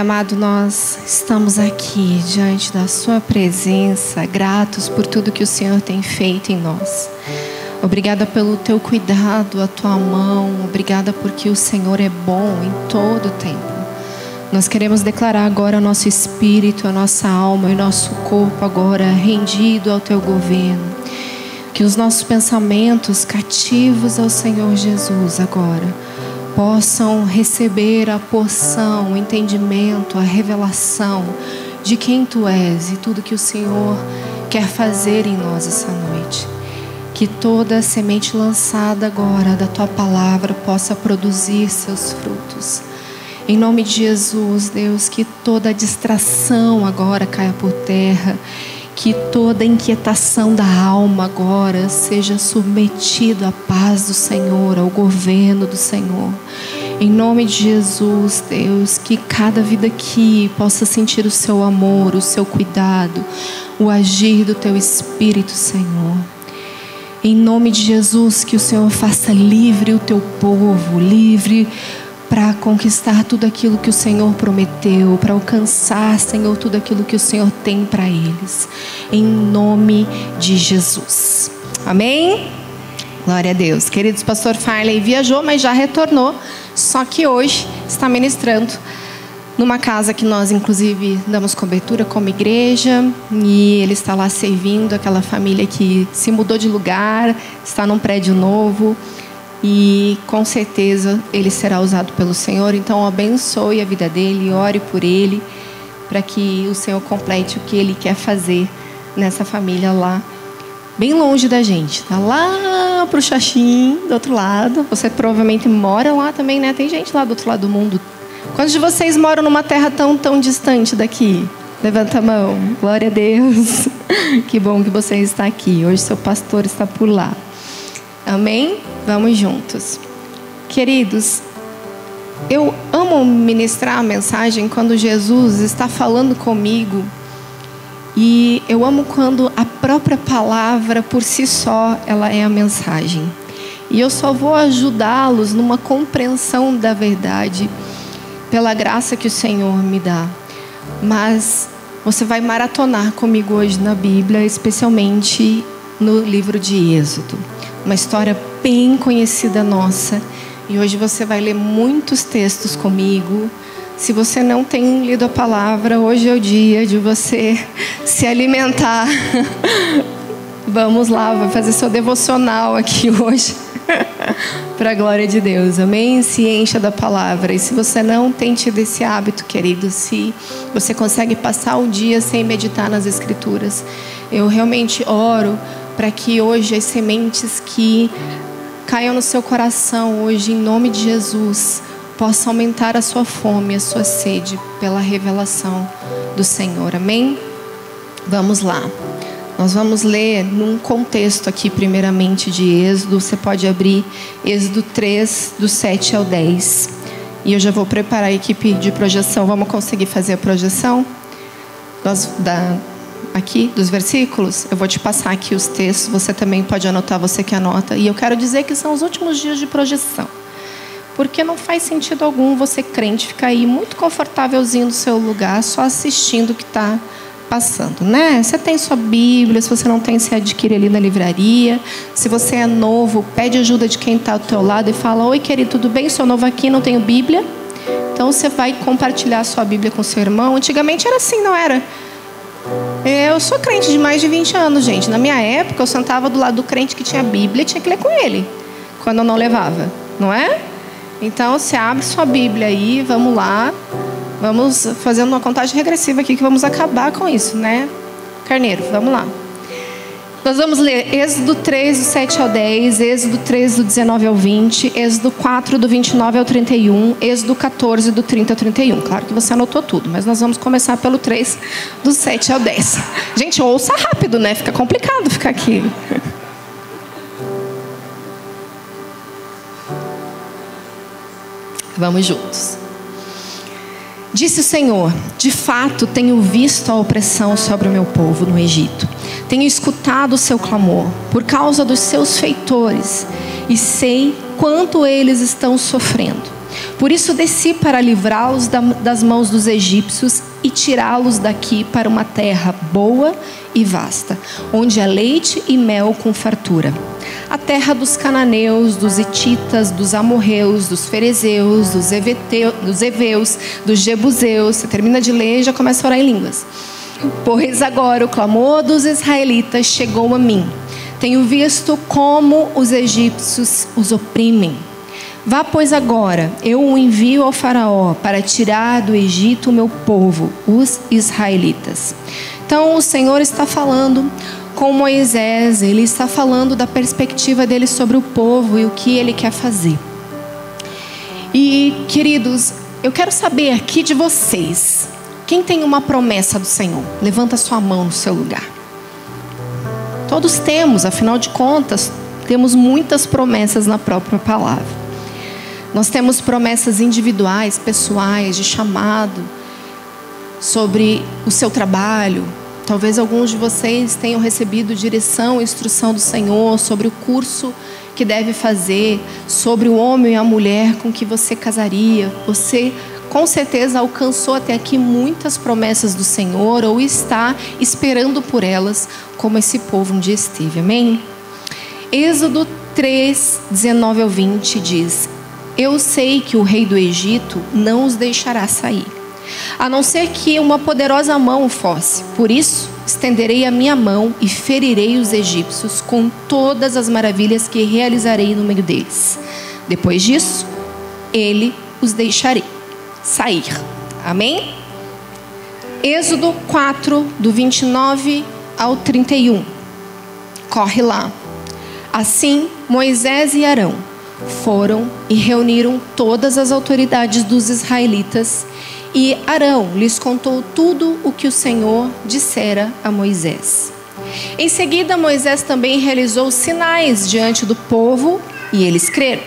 amado, nós estamos aqui diante da Sua presença, gratos por tudo que o Senhor tem feito em nós. Obrigada pelo Teu cuidado, a Tua mão. Obrigada porque o Senhor é bom em todo o tempo. Nós queremos declarar agora o nosso espírito, a nossa alma e nosso corpo agora rendido ao Teu governo. Que os nossos pensamentos cativos ao Senhor Jesus agora possam receber a porção, o entendimento, a revelação de quem tu és e tudo que o Senhor quer fazer em nós essa noite. Que toda semente lançada agora da tua palavra possa produzir seus frutos. Em nome de Jesus, Deus, que toda distração agora caia por terra que toda inquietação da alma agora seja submetida à paz do Senhor, ao governo do Senhor. Em nome de Jesus, Deus, que cada vida aqui possa sentir o seu amor, o seu cuidado, o agir do teu Espírito, Senhor. Em nome de Jesus, que o Senhor faça livre o teu povo, livre para conquistar tudo aquilo que o Senhor prometeu, para alcançar, Senhor, tudo aquilo que o Senhor tem para eles. Em nome de Jesus. Amém? Glória a Deus. Queridos, pastor Farley viajou, mas já retornou. Só que hoje está ministrando numa casa que nós, inclusive, damos cobertura como igreja. E ele está lá servindo aquela família que se mudou de lugar, está num prédio novo e com certeza ele será usado pelo Senhor. Então, abençoe a vida dele, ore por ele, para que o Senhor complete o que ele quer fazer nessa família lá, bem longe da gente, tá lá pro Xaxim, do outro lado. Você provavelmente mora lá também, né? Tem gente lá do outro lado do mundo. Quantos de vocês moram numa terra tão tão distante daqui? Levanta a mão. Glória a Deus. Que bom que você está aqui. Hoje seu pastor está por lá. Amém? Vamos juntos. Queridos, eu amo ministrar a mensagem quando Jesus está falando comigo. E eu amo quando a própria palavra por si só, ela é a mensagem. E eu só vou ajudá-los numa compreensão da verdade pela graça que o Senhor me dá. Mas você vai maratonar comigo hoje na Bíblia, especialmente no livro de Êxodo uma história bem conhecida nossa. E hoje você vai ler muitos textos comigo. Se você não tem lido a palavra, hoje é o dia de você se alimentar. Vamos lá, vai fazer seu devocional aqui hoje. Para a glória de Deus, amém? Se encha da palavra. E se você não tem tido esse hábito, querido, se você consegue passar o dia sem meditar nas Escrituras, eu realmente oro para que hoje as sementes que caiam no seu coração hoje, em nome de Jesus, possam aumentar a sua fome, a sua sede pela revelação do Senhor. Amém? Vamos lá. Nós vamos ler num contexto aqui, primeiramente, de Êxodo. Você pode abrir Êxodo 3, do 7 ao 10. E eu já vou preparar a equipe de projeção. Vamos conseguir fazer a projeção? Nós, da, aqui dos versículos, eu vou te passar aqui os textos, você também pode anotar, você que anota. E eu quero dizer que são os últimos dias de projeção. Porque não faz sentido algum você crente ficar aí muito confortávelzinho no seu lugar, só assistindo o que está passando, né? Você tem sua Bíblia, se você não tem, você adquire ali na livraria. Se você é novo, pede ajuda de quem está ao teu lado e fala: Oi, querido, tudo bem? Sou novo aqui, não tenho Bíblia. Então você vai compartilhar sua Bíblia com seu irmão. Antigamente era assim, não era? Eu sou crente de mais de 20 anos, gente. Na minha época, eu sentava do lado do crente que tinha Bíblia e tinha que ler com ele, quando eu não levava, não é? Então, você abre sua Bíblia aí, vamos lá. Vamos fazendo uma contagem regressiva aqui que vamos acabar com isso, né? Carneiro, vamos lá. Nós vamos ler Êxodo 3, do 7 ao 10, Êxodo 3, do 19 ao 20, Êxodo 4, do 29 ao 31, Êxodo 14, do 30 ao 31. Claro que você anotou tudo, mas nós vamos começar pelo 3, do 7 ao 10. Gente, ouça rápido, né? Fica complicado ficar aqui. Vamos juntos. Disse o Senhor: De fato, tenho visto a opressão sobre o meu povo no Egito. Tenho escutado o seu clamor por causa dos seus feitores e sei quanto eles estão sofrendo. Por isso desci para livrá-los das mãos dos egípcios e tirá-los daqui para uma terra boa e vasta, onde há leite e mel com fartura. A terra dos cananeus, dos ititas, dos amorreus, dos ferezeus, dos, eveteu, dos eveus, dos jebuseus. Você termina de ler e já começa a orar em línguas. Pois agora o clamor dos israelitas chegou a mim. Tenho visto como os egípcios os oprimem Vá, pois, agora, eu o envio ao Faraó para tirar do Egito o meu povo, os israelitas. Então, o Senhor está falando com Moisés, ele está falando da perspectiva dele sobre o povo e o que ele quer fazer. E, queridos, eu quero saber aqui de vocês, quem tem uma promessa do Senhor? Levanta sua mão no seu lugar. Todos temos, afinal de contas, temos muitas promessas na própria palavra. Nós temos promessas individuais, pessoais, de chamado, sobre o seu trabalho. Talvez alguns de vocês tenham recebido direção e instrução do Senhor sobre o curso que deve fazer, sobre o homem e a mulher com que você casaria. Você com certeza alcançou até aqui muitas promessas do Senhor ou está esperando por elas, como esse povo um dia esteve. Amém? Êxodo 3, 19 ao 20 diz: eu sei que o rei do Egito não os deixará sair, a não ser que uma poderosa mão o fosse. Por isso, estenderei a minha mão e ferirei os egípcios com todas as maravilhas que realizarei no meio deles. Depois disso, ele os deixarei sair. Amém? Êxodo 4, do 29 ao 31. Corre lá. Assim, Moisés e Arão foram e reuniram todas as autoridades dos israelitas, e Arão lhes contou tudo o que o Senhor dissera a Moisés. Em seguida, Moisés também realizou sinais diante do povo, e eles creram.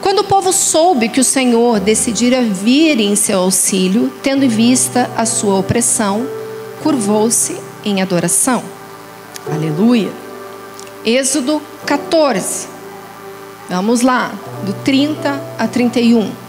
Quando o povo soube que o Senhor decidira vir em seu auxílio, tendo em vista a sua opressão, curvou-se em adoração. Aleluia. Êxodo 14, Vamos lá, do 30 a 31.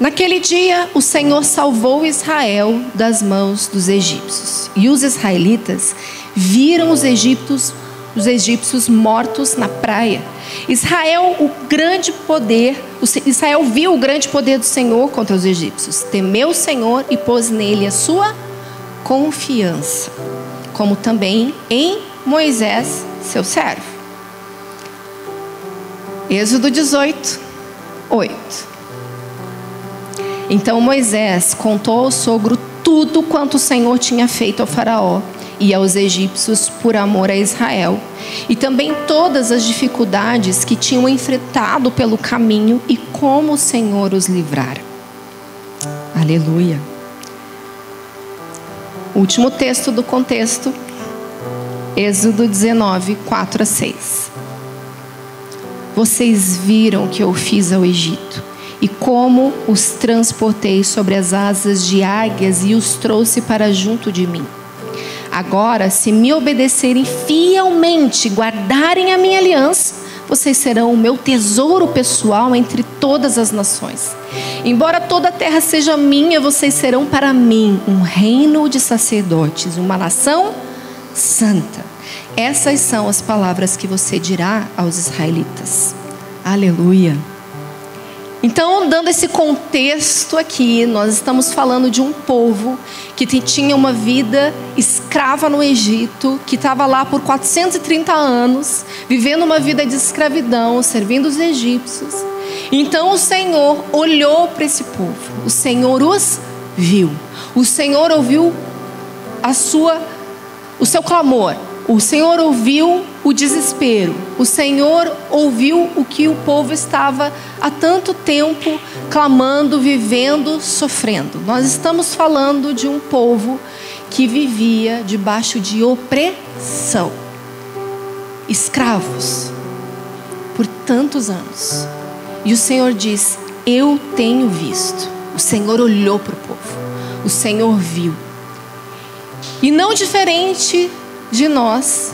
Naquele dia, o Senhor salvou Israel das mãos dos egípcios. E os israelitas viram os egípcios, os egípcios mortos na praia. Israel, o grande poder, Israel viu o grande poder do Senhor contra os egípcios. Temeu o Senhor e pôs nele a sua confiança, como também em Moisés, seu servo. Êxodo 18, 8. Então Moisés contou ao sogro tudo quanto o Senhor tinha feito ao Faraó e aos egípcios por amor a Israel, e também todas as dificuldades que tinham enfrentado pelo caminho e como o Senhor os livrara. Aleluia. Último texto do contexto, Êxodo 19, 4 a 6. Vocês viram o que eu fiz ao Egito e como os transportei sobre as asas de águias e os trouxe para junto de mim. Agora, se me obedecerem fielmente, guardarem a minha aliança, vocês serão o meu tesouro pessoal entre todas as nações. Embora toda a terra seja minha, vocês serão para mim um reino de sacerdotes, uma nação santa. Essas são as palavras que você dirá aos israelitas. Aleluia. Então, dando esse contexto aqui, nós estamos falando de um povo que tinha uma vida escrava no Egito, que estava lá por 430 anos, vivendo uma vida de escravidão, servindo os egípcios. Então o Senhor olhou para esse povo, o Senhor os viu, o Senhor ouviu a sua, o seu clamor, o Senhor ouviu o desespero, o Senhor ouviu o que o povo estava há tanto tempo clamando, vivendo, sofrendo. Nós estamos falando de um povo que vivia debaixo de opressão, escravos, por tantos anos. E o Senhor diz: Eu tenho visto. O Senhor olhou para o povo, o Senhor viu. E não diferente de nós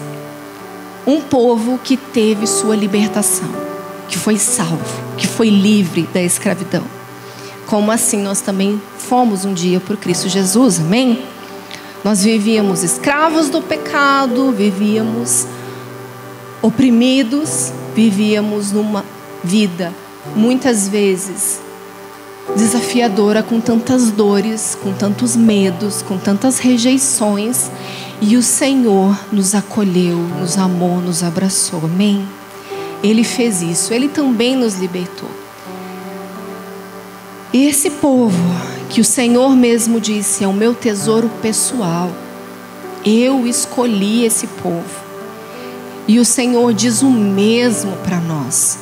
um povo que teve sua libertação. que foi salvo, que foi livre da escravidão. Como assim nós também fomos um dia por Cristo Jesus, amém? Nós vivíamos escravos do pecado, vivíamos oprimidos, vivíamos numa vida muitas vezes desafiadora, com tantas dores, com tantos medos, com tantas rejeições, e o Senhor nos acolheu, nos amou, nos abraçou. Amém? Ele fez isso, ele também nos libertou. E esse povo que o Senhor mesmo disse é o meu tesouro pessoal. Eu escolhi esse povo. E o Senhor diz o mesmo para nós.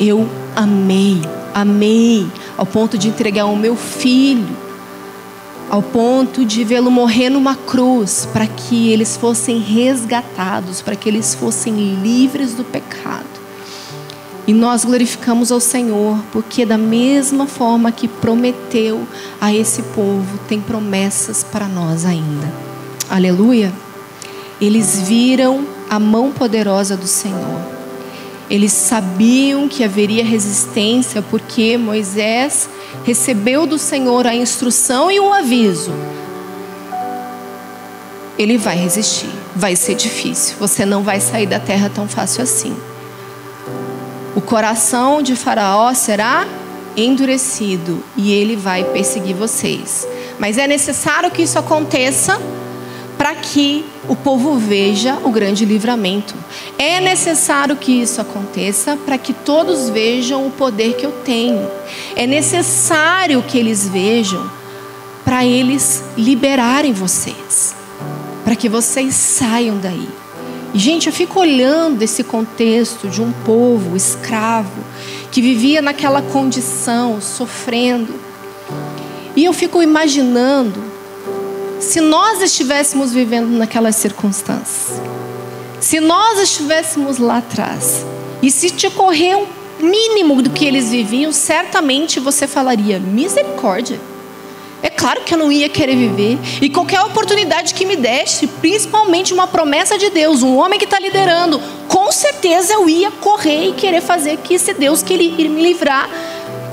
Eu amei, amei, ao ponto de entregar o meu filho, ao ponto de vê-lo morrer numa cruz, para que eles fossem resgatados, para que eles fossem livres do pecado. E nós glorificamos ao Senhor, porque da mesma forma que prometeu a esse povo, tem promessas para nós ainda. Aleluia. Eles viram a mão poderosa do Senhor. Eles sabiam que haveria resistência porque Moisés recebeu do Senhor a instrução e o aviso. Ele vai resistir, vai ser difícil. Você não vai sair da terra tão fácil assim. O coração de Faraó será endurecido e ele vai perseguir vocês. Mas é necessário que isso aconteça para que o povo veja o grande livramento. É necessário que isso aconteça para que todos vejam o poder que eu tenho. É necessário que eles vejam para eles liberarem vocês, para que vocês saiam daí. Gente, eu fico olhando esse contexto de um povo escravo que vivia naquela condição, sofrendo. E eu fico imaginando se nós estivéssemos vivendo naquelas circunstâncias, se nós estivéssemos lá atrás, e se te ocorrer um mínimo do que eles viviam, certamente você falaria: misericórdia. É claro que eu não ia querer viver. E qualquer oportunidade que me desse, principalmente uma promessa de Deus, um homem que está liderando, com certeza eu ia correr e querer fazer que esse Deus que ele me livrar,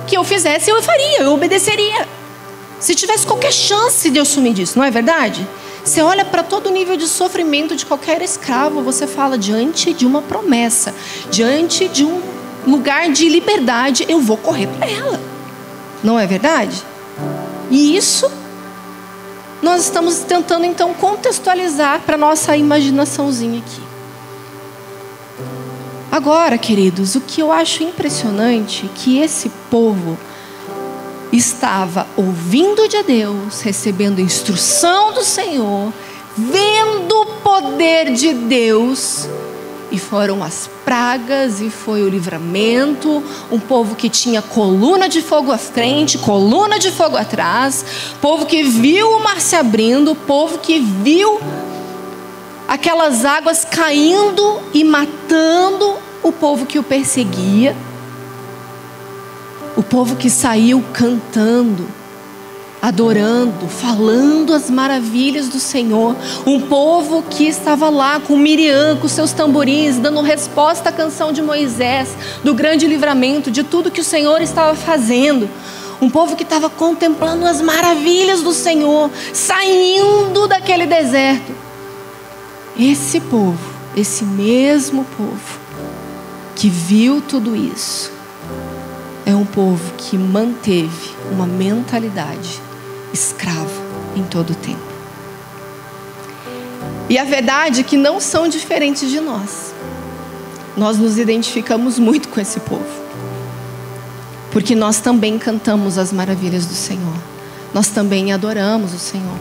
que eu fizesse, eu faria, eu obedeceria. Se tivesse qualquer chance de eu sumir disso, não é verdade? Você olha para todo o nível de sofrimento de qualquer escravo, você fala diante de uma promessa, diante de um lugar de liberdade, eu vou correr para ela. Não é verdade? E isso nós estamos tentando então contextualizar para nossa imaginaçãozinha aqui. Agora, queridos, o que eu acho impressionante é que esse povo estava ouvindo de Deus, recebendo instrução do Senhor, vendo o poder de Deus, e foram as pragas, e foi o livramento. Um povo que tinha coluna de fogo à frente, coluna de fogo atrás, povo que viu o mar se abrindo, povo que viu aquelas águas caindo e matando o povo que o perseguia. O povo que saiu cantando, adorando, falando as maravilhas do Senhor. Um povo que estava lá com Miriam, com seus tamborins, dando resposta à canção de Moisés, do grande livramento, de tudo que o Senhor estava fazendo. Um povo que estava contemplando as maravilhas do Senhor, saindo daquele deserto. Esse povo, esse mesmo povo, que viu tudo isso, é um povo que manteve uma mentalidade escrava em todo o tempo. E a verdade é que não são diferentes de nós. Nós nos identificamos muito com esse povo. Porque nós também cantamos as maravilhas do Senhor. Nós também adoramos o Senhor.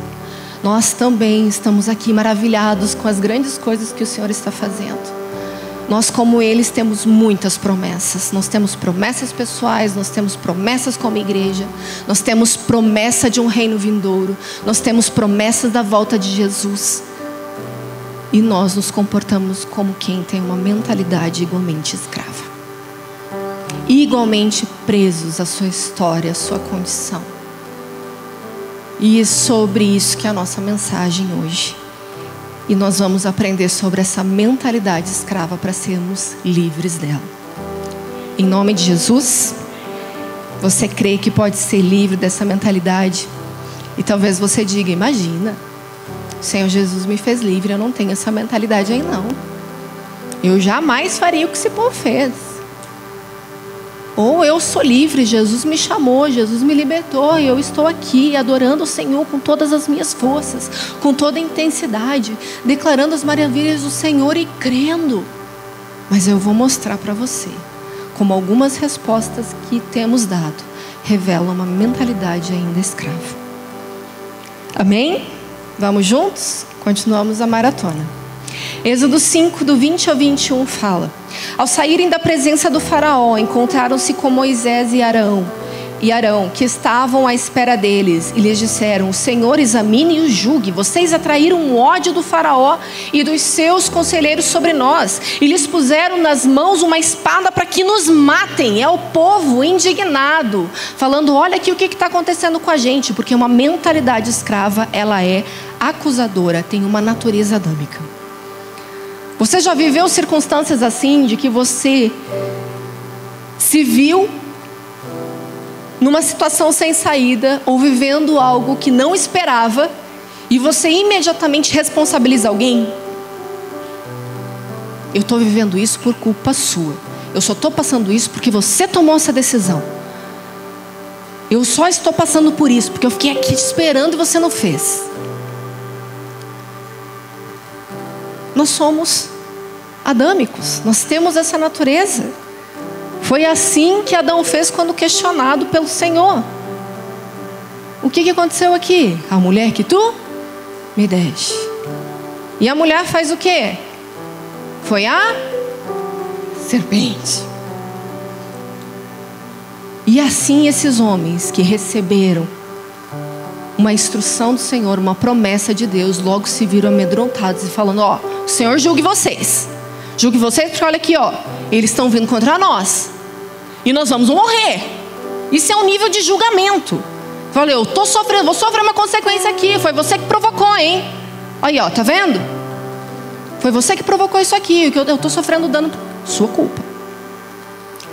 Nós também estamos aqui maravilhados com as grandes coisas que o Senhor está fazendo. Nós, como eles, temos muitas promessas. Nós temos promessas pessoais, nós temos promessas como igreja, nós temos promessa de um reino vindouro, nós temos promessas da volta de Jesus. E nós nos comportamos como quem tem uma mentalidade igualmente escrava, igualmente presos à sua história, à sua condição. E é sobre isso que é a nossa mensagem hoje. E nós vamos aprender sobre essa mentalidade escrava para sermos livres dela. Em nome de Jesus, você crê que pode ser livre dessa mentalidade? E talvez você diga: Imagina, o Senhor Jesus me fez livre, eu não tenho essa mentalidade aí não. Eu jamais faria o que esse povo fez. Ou eu sou livre, Jesus me chamou, Jesus me libertou e eu estou aqui adorando o Senhor com todas as minhas forças, com toda a intensidade, declarando as maravilhas do Senhor e crendo. Mas eu vou mostrar para você como algumas respostas que temos dado revelam uma mentalidade ainda escrava. Amém? Vamos juntos? Continuamos a maratona. Êxodo 5, do 20 ao 21 fala: Ao saírem da presença do Faraó, encontraram-se com Moisés e Arão e Arão, que estavam à espera deles, e lhes disseram: O Senhor examine e o julgue. Vocês atraíram o ódio do Faraó e dos seus conselheiros sobre nós, e lhes puseram nas mãos uma espada para que nos matem. É o povo indignado, falando: Olha aqui o que está acontecendo com a gente, porque uma mentalidade escrava ela é acusadora, tem uma natureza adâmica. Você já viveu circunstâncias assim de que você se viu numa situação sem saída ou vivendo algo que não esperava e você imediatamente responsabiliza alguém? Eu estou vivendo isso por culpa sua. Eu só estou passando isso porque você tomou essa decisão. Eu só estou passando por isso porque eu fiquei aqui esperando e você não fez. Nós somos adâmicos, nós temos essa natureza. Foi assim que Adão fez quando questionado pelo Senhor. O que, que aconteceu aqui? A mulher que tu me deste. E a mulher faz o quê? Foi a serpente. E assim esses homens que receberam uma instrução do Senhor, uma promessa de Deus, logo se viram amedrontados e falando: Ó, o Senhor julgue vocês. Julgue vocês, porque olha aqui, ó, eles estão vindo contra nós. E nós vamos morrer. Isso é um nível de julgamento. Falei, eu tô sofrendo, vou sofrer uma consequência aqui. Foi você que provocou, hein? Aí, ó, tá vendo? Foi você que provocou isso aqui. Que eu, eu tô sofrendo dano, sua culpa.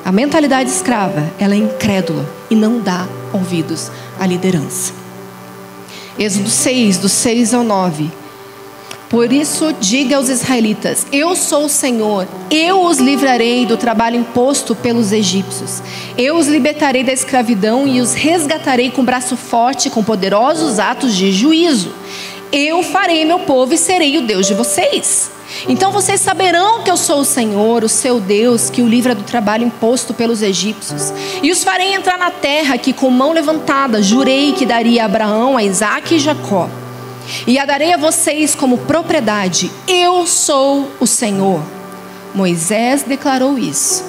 A mentalidade escrava, ela é incrédula e não dá ouvidos à liderança. Êxodo 6, do 6 ao 9. Por isso, diga aos israelitas: Eu sou o Senhor, eu os livrarei do trabalho imposto pelos egípcios. Eu os libertarei da escravidão e os resgatarei com braço forte, com poderosos atos de juízo. Eu farei meu povo e serei o Deus de vocês. Então vocês saberão que eu sou o Senhor, o seu Deus, que o livra do trabalho imposto pelos egípcios. E os farei entrar na terra que, com mão levantada, jurei que daria a Abraão, a Isaque e Jacó e a darei a vocês como propriedade. Eu sou o Senhor. Moisés declarou isso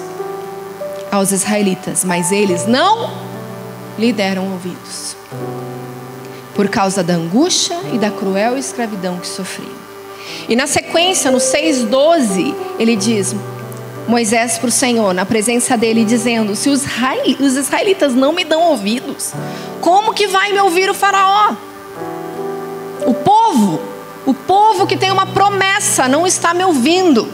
aos israelitas, mas eles não lhe deram ouvidos. Por causa da angústia e da cruel escravidão que sofriam. E na sequência, no 6,12, ele diz: Moisés para o Senhor, na presença dele, dizendo: Se os israelitas não me dão ouvidos, como que vai me ouvir o Faraó? O povo, o povo que tem uma promessa, não está me ouvindo.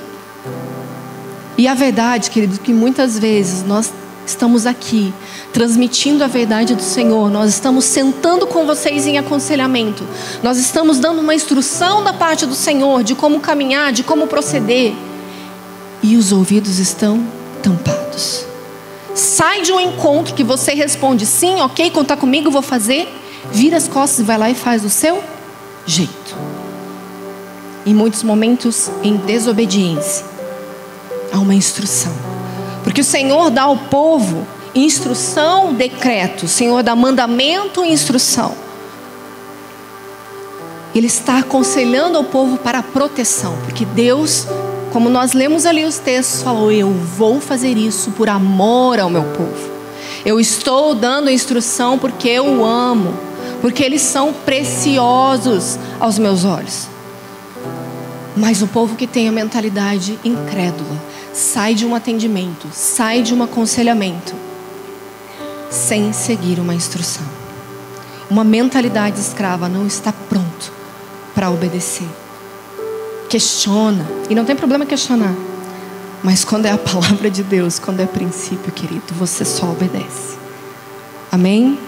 E a verdade, querido, que muitas vezes nós estamos aqui transmitindo a verdade do Senhor, nós estamos sentando com vocês em aconselhamento, nós estamos dando uma instrução da parte do Senhor de como caminhar, de como proceder, e os ouvidos estão tampados. Sai de um encontro que você responde sim, ok, contar comigo, vou fazer, vira as costas e vai lá e faz o seu jeito. Em muitos momentos, em desobediência a uma instrução. Porque o Senhor dá ao povo instrução, decreto. O Senhor dá mandamento e instrução. Ele está aconselhando ao povo para a proteção. Porque Deus, como nós lemos ali os textos, falou: Eu vou fazer isso por amor ao meu povo. Eu estou dando instrução porque eu o amo porque eles são preciosos aos meus olhos. Mas o povo que tem a mentalidade incrédula sai de um atendimento, sai de um aconselhamento, sem seguir uma instrução. Uma mentalidade escrava não está pronto para obedecer. Questiona, e não tem problema questionar. Mas quando é a palavra de Deus, quando é princípio, querido, você só obedece. Amém?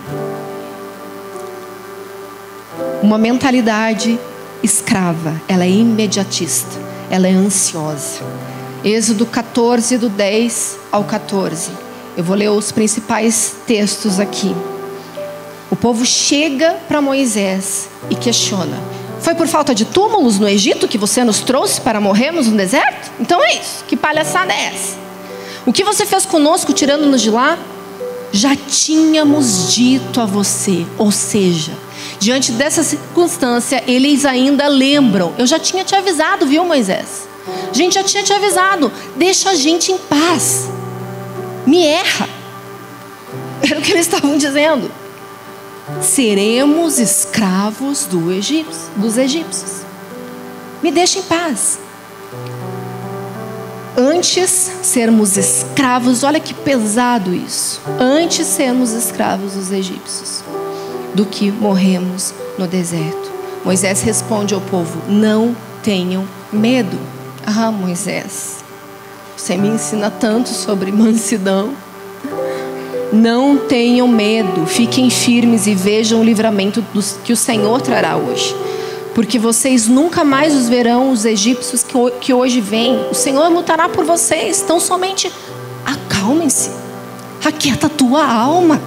Uma mentalidade escrava, ela é imediatista, ela é ansiosa. Êxodo 14, do 10 ao 14. Eu vou ler os principais textos aqui. O povo chega para Moisés e questiona: Foi por falta de túmulos no Egito que você nos trouxe para morrermos no deserto? Então é isso. Que palhaçada é essa? O que você fez conosco tirando-nos de lá? Já tínhamos dito a você, ou seja, diante dessa circunstância, eles ainda lembram. Eu já tinha te avisado, viu, Moisés? A gente já tinha te avisado. Deixa a gente em paz. Me erra. Era o que eles estavam dizendo seremos escravos do egípcio, dos egípcios. Me deixe em paz. Antes sermos escravos, olha que pesado isso. Antes sermos escravos dos egípcios do que morremos no deserto. Moisés responde ao povo: Não tenham medo. Ah, Moisés, você me ensina tanto sobre mansidão. Não tenham medo, fiquem firmes e vejam o livramento dos, que o Senhor trará hoje. Porque vocês nunca mais os verão, os egípcios que, que hoje vêm. O Senhor lutará por vocês. Então somente acalmem-se. Aquieta a tua alma.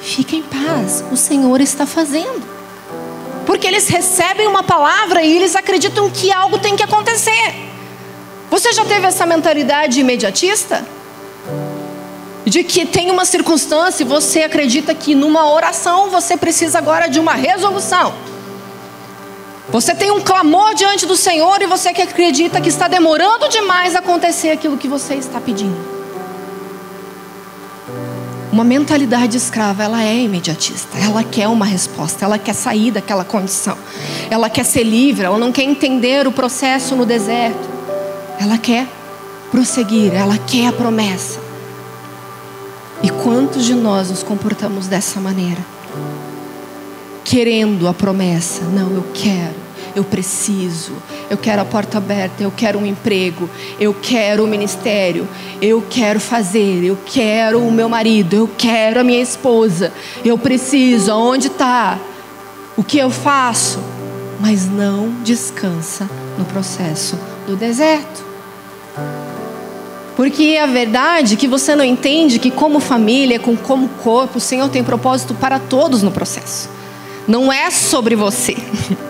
Fique em paz. O Senhor está fazendo. Porque eles recebem uma palavra e eles acreditam que algo tem que acontecer. Você já teve essa mentalidade imediatista? de que tem uma circunstância e você acredita que numa oração você precisa agora de uma resolução. Você tem um clamor diante do Senhor e você que acredita que está demorando demais a acontecer aquilo que você está pedindo. Uma mentalidade escrava, ela é imediatista. Ela quer uma resposta, ela quer sair daquela condição. Ela quer ser livre, ela não quer entender o processo no deserto. Ela quer prosseguir, ela quer a promessa. E quantos de nós nos comportamos dessa maneira? Querendo a promessa, não, eu quero, eu preciso, eu quero a porta aberta, eu quero um emprego, eu quero o ministério, eu quero fazer, eu quero o meu marido, eu quero a minha esposa, eu preciso, aonde está? O que eu faço? Mas não descansa no processo do deserto. Porque a verdade é que você não entende que, como família, como corpo, o Senhor tem propósito para todos no processo. Não é sobre você.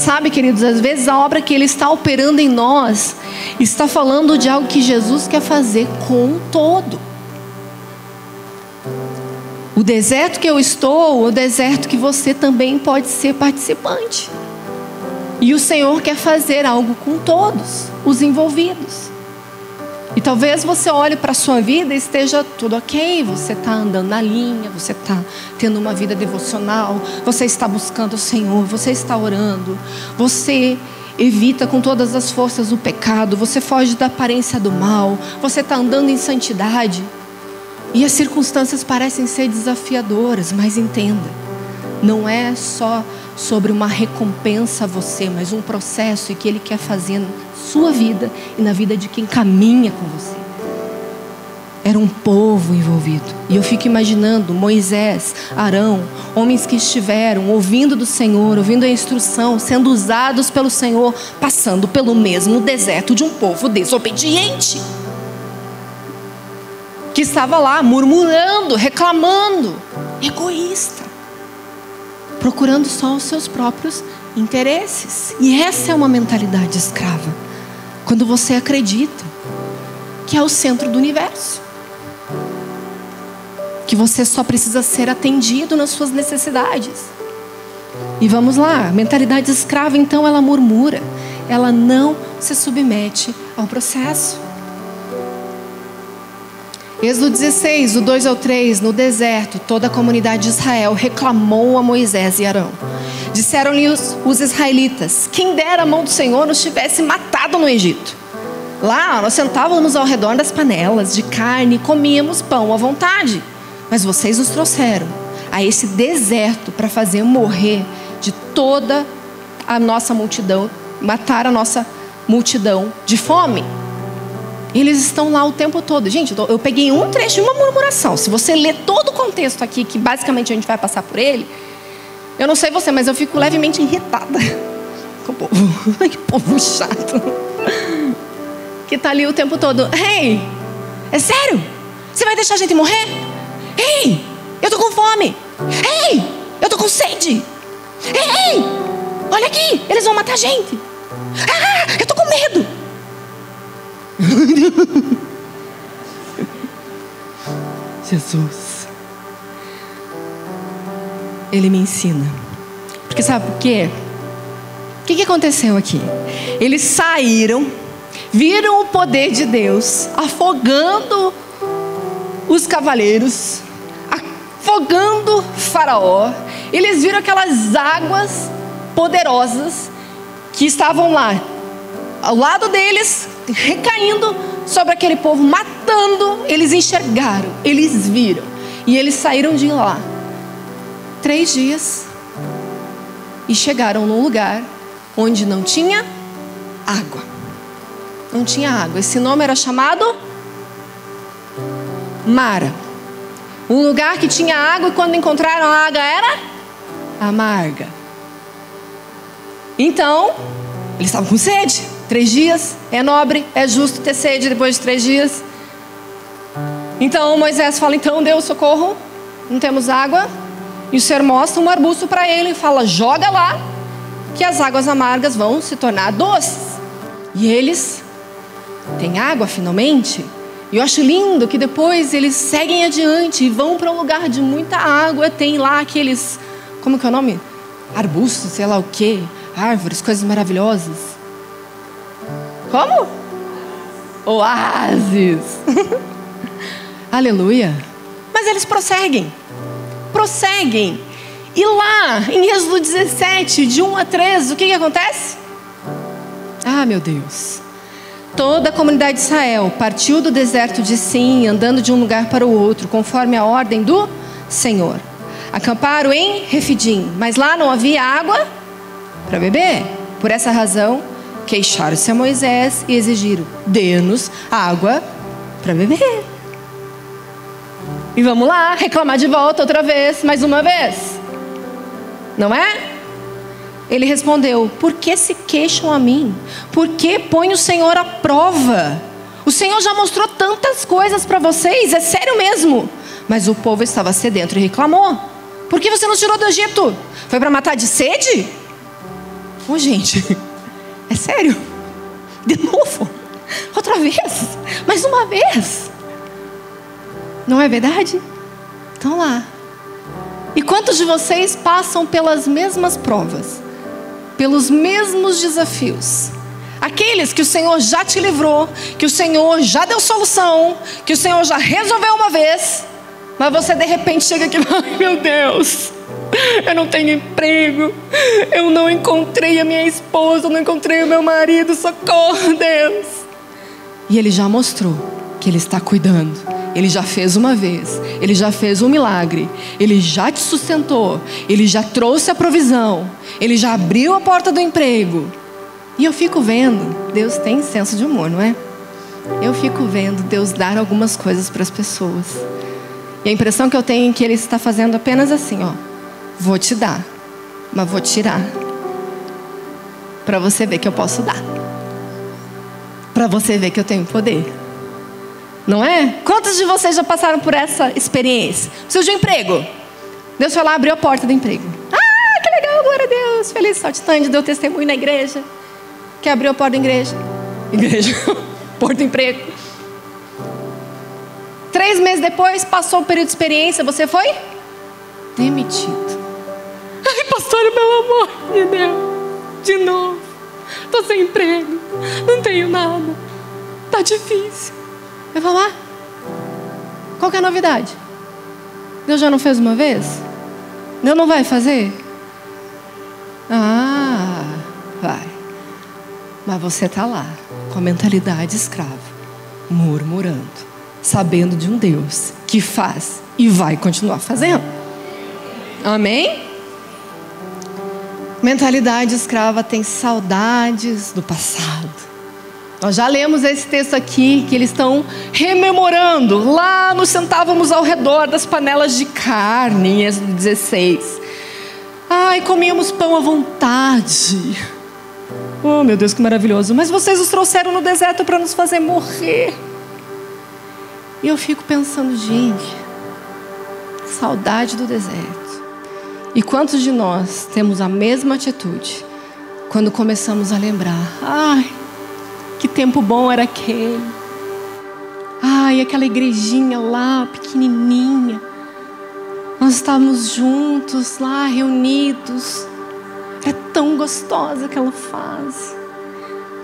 Sabe, queridos, às vezes a obra que Ele está operando em nós está falando de algo que Jesus quer fazer com o todo. O deserto que eu estou, o deserto que você também pode ser participante. E o Senhor quer fazer algo com todos os envolvidos. E talvez você olhe para a sua vida e esteja tudo ok, você está andando na linha, você está tendo uma vida devocional, você está buscando o Senhor, você está orando, você evita com todas as forças o pecado, você foge da aparência do mal, você está andando em santidade. E as circunstâncias parecem ser desafiadoras, mas entenda, não é só sobre uma recompensa a você, mas um processo que Ele quer fazer sua vida e na vida de quem caminha com você. Era um povo envolvido. E eu fico imaginando Moisés, Arão, homens que estiveram ouvindo do Senhor, ouvindo a instrução, sendo usados pelo Senhor, passando pelo mesmo deserto de um povo desobediente. Que estava lá murmurando, reclamando, egoísta, procurando só os seus próprios interesses. E essa é uma mentalidade escrava. Quando você acredita que é o centro do universo. Que você só precisa ser atendido nas suas necessidades. E vamos lá, a mentalidade escrava, então, ela murmura, ela não se submete ao processo. Êxodo 16, do 2 ao 3, no deserto, toda a comunidade de Israel reclamou a Moisés e Arão. Disseram-lhe os, os israelitas: Quem dera a mão do Senhor nos tivesse matado no Egito. Lá nós sentávamos ao redor das panelas de carne e comíamos pão à vontade. Mas vocês nos trouxeram a esse deserto para fazer morrer de toda a nossa multidão, matar a nossa multidão de fome. Eles estão lá o tempo todo. Gente, eu peguei um trecho de uma murmuração. Se você ler todo o contexto aqui, que basicamente a gente vai passar por ele, eu não sei você, mas eu fico levemente irritada com o povo. que povo chato. Que tá ali o tempo todo. Ei, é sério? Você vai deixar a gente morrer? Ei, eu tô com fome. Ei, eu tô com sede. Ei, olha aqui, eles vão matar a gente. Ah, eu tô com medo. Jesus. Ele me ensina. Porque sabe por quê? O que, que aconteceu aqui? Eles saíram, viram o poder de Deus afogando os cavaleiros, afogando Faraó. Eles viram aquelas águas poderosas que estavam lá, ao lado deles, recaindo sobre aquele povo, matando. Eles enxergaram, eles viram. E eles saíram de lá. Três dias. E chegaram num lugar onde não tinha água. Não tinha água. Esse nome era chamado Mara. Um lugar que tinha água e quando encontraram a água era amarga. Então, eles estavam com sede. Três dias, é nobre, é justo ter sede depois de três dias. Então Moisés fala: então Deus, socorro, não temos água. E o Senhor mostra um arbusto para ele e fala: joga lá, que as águas amargas vão se tornar doces. E eles têm água finalmente. E eu acho lindo que depois eles seguem adiante e vão para um lugar de muita água. Tem lá aqueles, como que é o nome? Arbustos, sei lá o quê, árvores, coisas maravilhosas. Como? Oásis. Aleluia. Mas eles prosseguem. Prosseguem. E lá, em Êxodo 17, de 1 a 3, o que, que acontece? Ah, meu Deus. Toda a comunidade de Israel partiu do deserto de Sim, andando de um lugar para o outro, conforme a ordem do Senhor. Acamparam em Refidim, mas lá não havia água para beber. Por essa razão, queixaram-se a Moisés e exigiram: dê-nos água para beber. E vamos lá, reclamar de volta outra vez, mais uma vez. Não é? Ele respondeu: Por que se queixam a mim? Por que põe o Senhor à prova? O Senhor já mostrou tantas coisas para vocês, é sério mesmo. Mas o povo estava sedento e reclamou: Por que você nos tirou do Egito? Foi para matar de sede? Ô, oh, gente. Sério? De novo? Outra vez? Mais uma vez? Não é verdade? Então lá. E quantos de vocês passam pelas mesmas provas? Pelos mesmos desafios? Aqueles que o Senhor já te livrou, que o Senhor já deu solução, que o Senhor já resolveu uma vez, mas você de repente chega aqui, ai meu Deus, eu não tenho emprego, eu não encontrei a minha esposa, eu não encontrei o meu marido, socorro, Deus. E Ele já mostrou que Ele está cuidando. Ele já fez uma vez, Ele já fez um milagre, Ele já te sustentou, Ele já trouxe a provisão, Ele já abriu a porta do emprego. E eu fico vendo, Deus tem senso de humor, não é? Eu fico vendo Deus dar algumas coisas para as pessoas. E a impressão que eu tenho é que Ele está fazendo apenas assim, ó Vou te dar, mas vou tirar. Para você ver que eu posso dar. Para você ver que eu tenho poder. Não é? Quantos de vocês já passaram por essa experiência? Preciso de um emprego. Deus foi lá abriu a porta do emprego. Ah, que legal, glória a Deus. Feliz saltitante, deu testemunho na igreja. Que abriu a porta da igreja. Igreja. porta do emprego. Três meses depois, passou o período de experiência, você foi demitido. Ai, pastora, pelo amor de Deus, de novo. Estou sem emprego, não tenho nada. Tá difícil. Eu vou lá. Qual é a novidade? Deus já não fez uma vez? Deus não vai fazer? Ah, vai. Mas você está lá, com a mentalidade escrava, murmurando, sabendo de um Deus que faz e vai continuar fazendo. Amém? Mentalidade escrava tem saudades do passado. Nós já lemos esse texto aqui que eles estão rememorando. Lá nos sentávamos ao redor das panelas de carne, em Êxodo 16. Ai, comíamos pão à vontade. Oh, meu Deus, que maravilhoso. Mas vocês nos trouxeram no deserto para nos fazer morrer. E eu fico pensando, gente, saudade do deserto. E quantos de nós temos a mesma atitude quando começamos a lembrar? Ai, que tempo bom era aquele. Ai, aquela igrejinha lá, pequenininha. Nós estávamos juntos lá, reunidos. É tão gostosa aquela fase.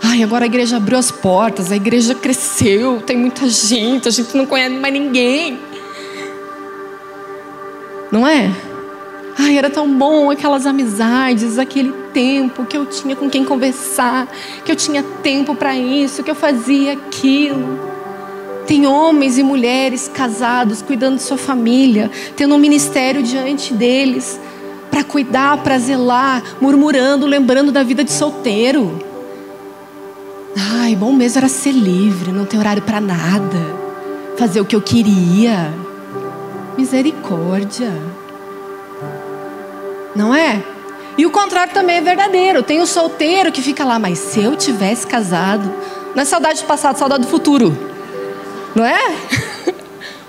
Ai, agora a igreja abriu as portas, a igreja cresceu, tem muita gente, a gente não conhece mais ninguém. Não é? Ai, era tão bom aquelas amizades, aquele tempo que eu tinha com quem conversar, que eu tinha tempo para isso, que eu fazia aquilo. Tem homens e mulheres casados, cuidando de sua família, tendo um ministério diante deles, para cuidar, para zelar, murmurando, lembrando da vida de solteiro. Ai, bom mesmo era ser livre, não ter horário para nada, fazer o que eu queria. Misericórdia. Não é? E o contrário também é verdadeiro. Tem o solteiro que fica lá, mas se eu tivesse casado, não é saudade do passado, saudade do futuro. Não é?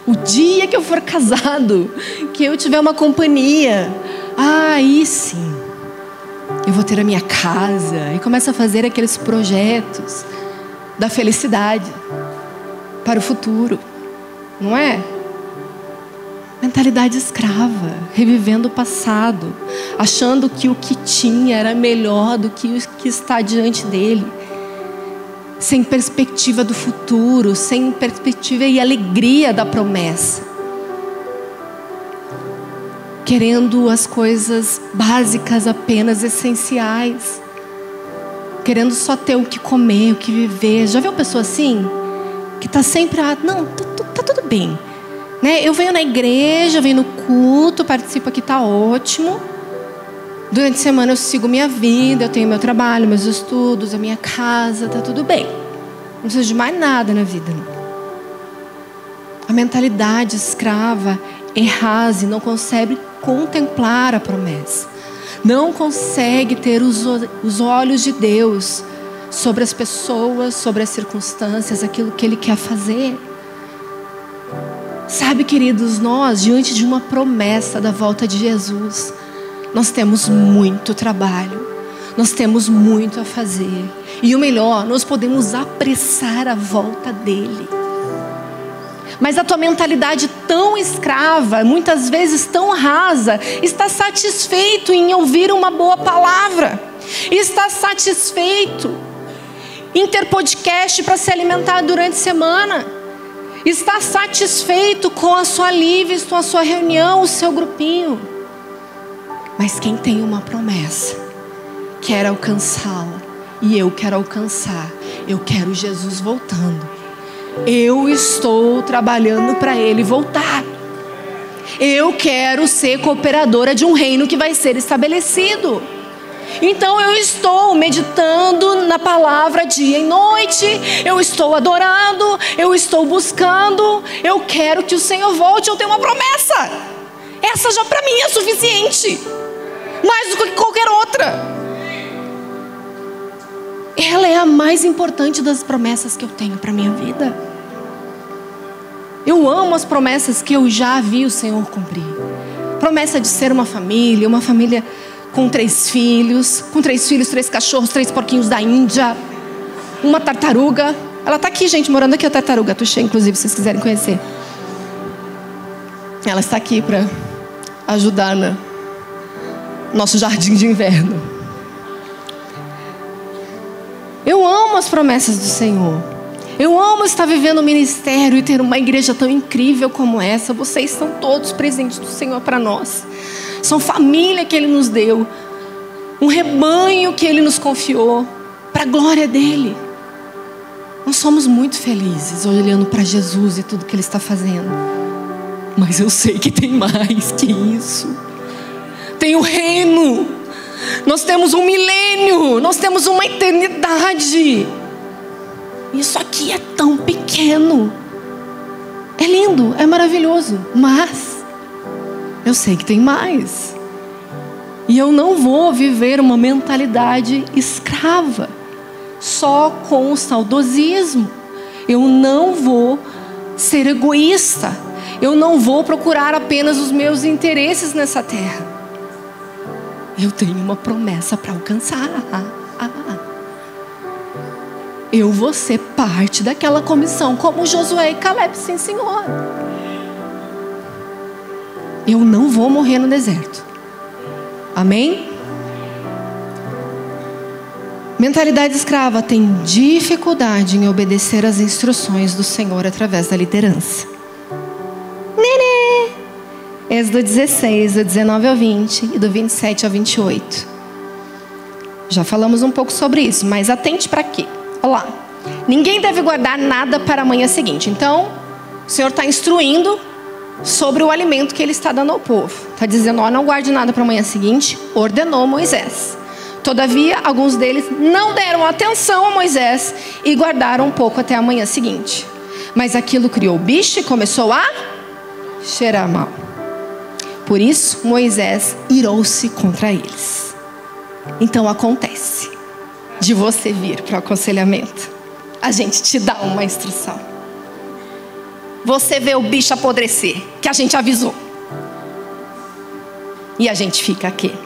O dia que eu for casado, que eu tiver uma companhia, aí sim, eu vou ter a minha casa e começa a fazer aqueles projetos da felicidade para o futuro, não é? Mentalidade escrava, revivendo o passado, achando que o que tinha era melhor do que o que está diante dele, sem perspectiva do futuro, sem perspectiva e alegria da promessa, querendo as coisas básicas apenas, essenciais, querendo só ter o que comer, o que viver. Já viu uma pessoa assim? Que está sempre, ah, não, tá, tá tudo bem né? Eu venho na igreja, venho no culto, participo aqui, está ótimo. Durante a semana eu sigo minha vida, eu tenho meu trabalho, meus estudos, a minha casa, está tudo bem. Não preciso de mais nada na vida. Não. A mentalidade escrava, errase, não consegue contemplar a promessa. Não consegue ter os, os olhos de Deus sobre as pessoas, sobre as circunstâncias, aquilo que Ele quer fazer. Sabe, queridos, nós, diante de uma promessa da volta de Jesus, nós temos muito trabalho, nós temos muito a fazer. E o melhor, nós podemos apressar a volta dele. Mas a tua mentalidade tão escrava, muitas vezes tão rasa, está satisfeito em ouvir uma boa palavra, está satisfeito em ter podcast para se alimentar durante a semana está satisfeito com a sua livre, com a sua reunião, o seu grupinho. Mas quem tem uma promessa, quer alcançá-la, e eu quero alcançar, eu quero Jesus voltando. Eu estou trabalhando para Ele voltar. Eu quero ser cooperadora de um reino que vai ser estabelecido. Então eu estou meditando na palavra dia e noite, eu estou adorando, eu estou buscando, eu quero que o Senhor volte, eu tenho uma promessa. Essa já para mim é suficiente, mais do que qualquer outra. Ela é a mais importante das promessas que eu tenho para minha vida. Eu amo as promessas que eu já vi o Senhor cumprir. Promessa de ser uma família, uma família com três filhos, com três filhos, três cachorros, três porquinhos da Índia, uma tartaruga. Ela está aqui, gente, morando aqui a tartaruga, Tuxê, inclusive, se vocês quiserem conhecer. Ela está aqui para ajudar no nosso jardim de inverno. Eu amo as promessas do Senhor. Eu amo estar vivendo o ministério e ter uma igreja tão incrível como essa. Vocês são todos presentes do Senhor para nós são família que Ele nos deu, um rebanho que Ele nos confiou, para a glória dEle. Nós somos muito felizes olhando para Jesus e tudo que Ele está fazendo, mas eu sei que tem mais que isso. Tem o reino, nós temos um milênio, nós temos uma eternidade. isso aqui é tão pequeno. É lindo, é maravilhoso, mas eu sei que tem mais. E eu não vou viver uma mentalidade escrava, só com o saudosismo. Eu não vou ser egoísta. Eu não vou procurar apenas os meus interesses nessa terra. Eu tenho uma promessa para alcançar. Eu vou ser parte daquela comissão, como Josué e Caleb, sim, senhor. Eu não vou morrer no deserto. Amém? Mentalidade escrava tem dificuldade em obedecer às instruções do Senhor através da liderança. Nenê! Êxodo 16, do 19 ao 20 e do 27 ao 28. Já falamos um pouco sobre isso, mas atente para quê? Olha lá. Ninguém deve guardar nada para a manhã seguinte. Então, o Senhor está instruindo sobre o alimento que ele está dando ao povo. Está dizendo: ó, não guarde nada para a manhã seguinte, ordenou Moisés. Todavia, alguns deles não deram atenção a Moisés e guardaram um pouco até a manhã seguinte. Mas aquilo criou bicho e começou a cheirar mal. Por isso, Moisés irou-se contra eles. Então acontece de você vir para o aconselhamento. A gente te dá uma instrução você vê o bicho apodrecer, que a gente avisou. E a gente fica aqui.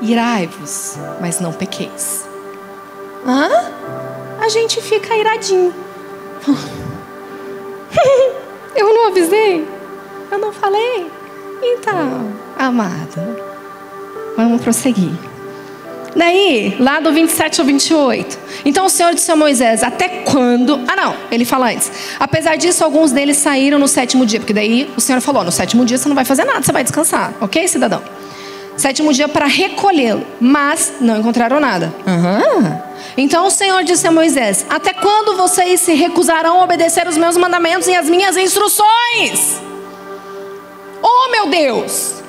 Irai-vos, mas não pequeis. Hã? A gente fica iradinho. Eu não avisei? Eu não falei? Então, amado, vamos prosseguir. Daí, lá do 27 ao 28. Então o Senhor disse a Moisés: Até quando? Ah, não, ele fala antes. Apesar disso, alguns deles saíram no sétimo dia, porque daí o Senhor falou: No sétimo dia você não vai fazer nada, você vai descansar, ok, cidadão? Sétimo dia para recolhê-lo, mas não encontraram nada. Uhum. Então o Senhor disse a Moisés: Até quando vocês se recusarão a obedecer os meus mandamentos e as minhas instruções? Oh, meu Deus!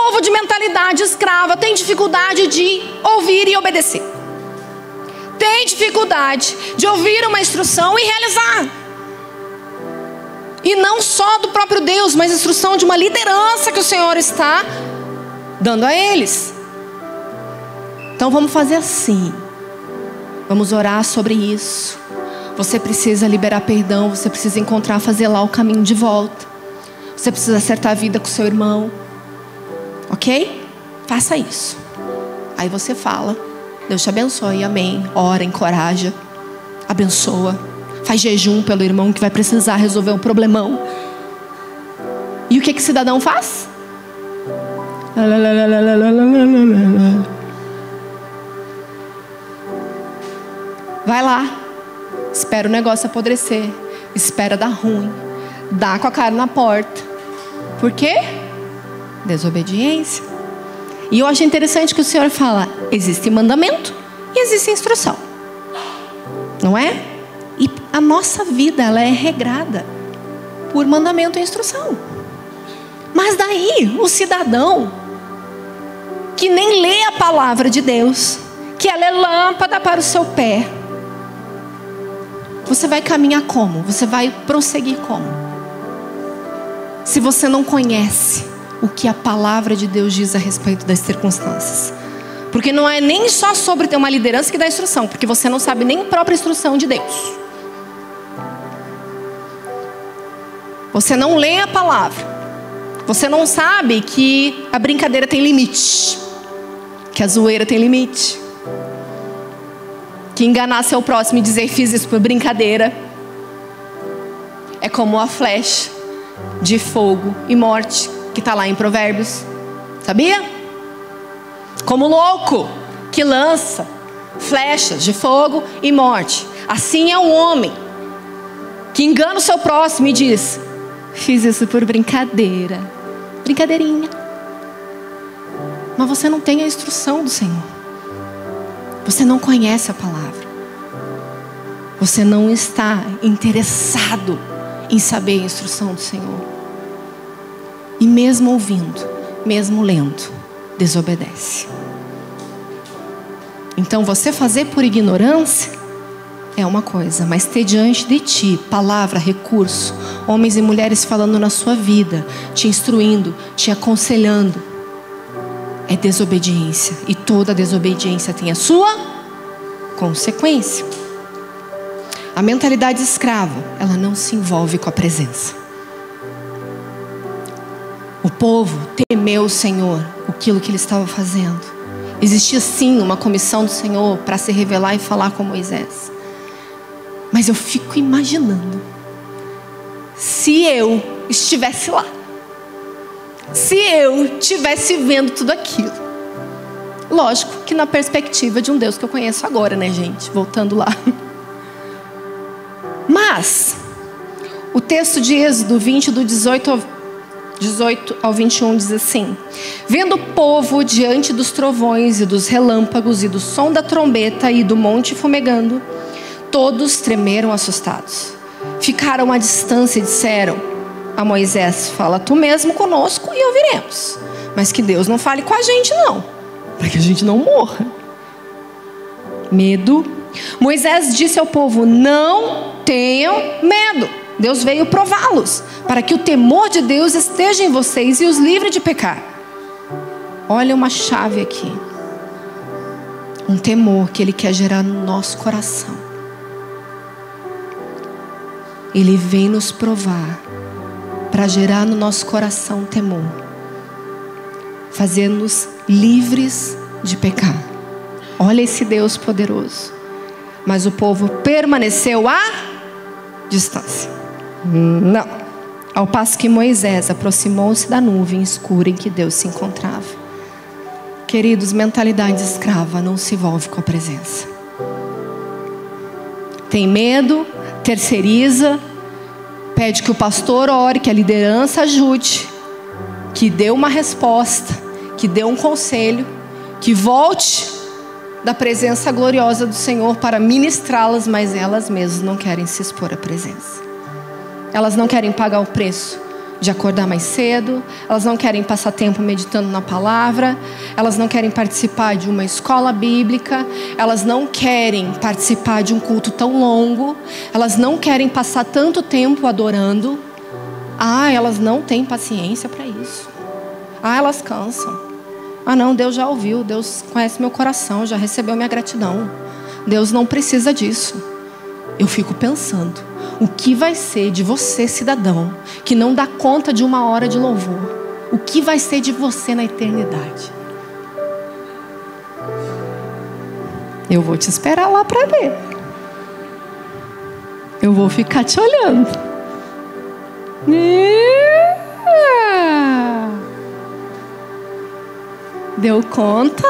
Povo de mentalidade escrava tem dificuldade de ouvir e obedecer. Tem dificuldade de ouvir uma instrução e realizar. E não só do próprio Deus, mas instrução de uma liderança que o Senhor está dando a eles. Então vamos fazer assim. Vamos orar sobre isso. Você precisa liberar perdão, você precisa encontrar, fazer lá o caminho de volta. Você precisa acertar a vida com seu irmão. Ok? Faça isso. Aí você fala. Deus te abençoe, amém. Ora, encoraja, abençoa. Faz jejum pelo irmão que vai precisar resolver um problemão. E o que que cidadão faz? Vai lá. Espera o negócio apodrecer. Espera dar ruim. Dá com a cara na porta. Por quê? Desobediência. E eu acho interessante que o Senhor fala: existe mandamento e existe instrução. Não é? E a nossa vida ela é regrada por mandamento e instrução. Mas daí o cidadão que nem lê a palavra de Deus, que ela é lâmpada para o seu pé, você vai caminhar como? Você vai prosseguir como? Se você não conhece o que a palavra de Deus diz a respeito das circunstâncias. Porque não é nem só sobre ter uma liderança que dá instrução, porque você não sabe nem a própria instrução de Deus. Você não lê a palavra. Você não sabe que a brincadeira tem limite. Que a zoeira tem limite. Que enganar seu próximo e dizer fiz isso por brincadeira é como a flecha de fogo e morte que está lá em Provérbios. Sabia? Como louco que lança flechas de fogo e morte. Assim é o homem que engana o seu próximo e diz: Fiz isso por brincadeira. Brincadeirinha. Mas você não tem a instrução do Senhor. Você não conhece a palavra. Você não está interessado em saber a instrução do Senhor. E mesmo ouvindo, mesmo lendo, desobedece. Então você fazer por ignorância é uma coisa, mas ter diante de ti palavra, recurso, homens e mulheres falando na sua vida, te instruindo, te aconselhando, é desobediência. E toda desobediência tem a sua consequência. A mentalidade escrava, ela não se envolve com a presença. O povo temeu o Senhor, aquilo que ele estava fazendo. Existia sim uma comissão do Senhor para se revelar e falar com Moisés. Mas eu fico imaginando se eu estivesse lá. Se eu estivesse vendo tudo aquilo. Lógico que na perspectiva de um Deus que eu conheço agora, né, gente? Voltando lá. Mas, o texto de Êxodo 20, do 18 ao 18 ao 21 diz assim: Vendo o povo diante dos trovões e dos relâmpagos e do som da trombeta e do monte fumegando, todos tremeram assustados. Ficaram à distância e disseram a Moisés: Fala tu mesmo conosco e ouviremos. Mas que Deus não fale com a gente, não, para que a gente não morra. Medo. Moisés disse ao povo: Não tenham medo. Deus veio prová-los, para que o temor de Deus esteja em vocês e os livre de pecar. Olha uma chave aqui. Um temor que Ele quer gerar no nosso coração. Ele vem nos provar para gerar no nosso coração temor, fazer-nos livres de pecar. Olha esse Deus poderoso. Mas o povo permaneceu à distância. Não. Ao passo que Moisés aproximou-se da nuvem escura em que Deus se encontrava. Queridos, mentalidade escrava não se envolve com a presença. Tem medo, terceiriza, pede que o pastor ore, que a liderança ajude, que dê uma resposta, que dê um conselho, que volte da presença gloriosa do Senhor para ministrá-las, mas elas mesmas não querem se expor à presença. Elas não querem pagar o preço de acordar mais cedo, elas não querem passar tempo meditando na palavra, elas não querem participar de uma escola bíblica, elas não querem participar de um culto tão longo, elas não querem passar tanto tempo adorando. Ah, elas não têm paciência para isso. Ah, elas cansam. Ah, não, Deus já ouviu, Deus conhece meu coração, já recebeu minha gratidão. Deus não precisa disso. Eu fico pensando o que vai ser de você, cidadão, que não dá conta de uma hora de louvor? O que vai ser de você na eternidade? Eu vou te esperar lá para ver. Eu vou ficar te olhando. Deu conta?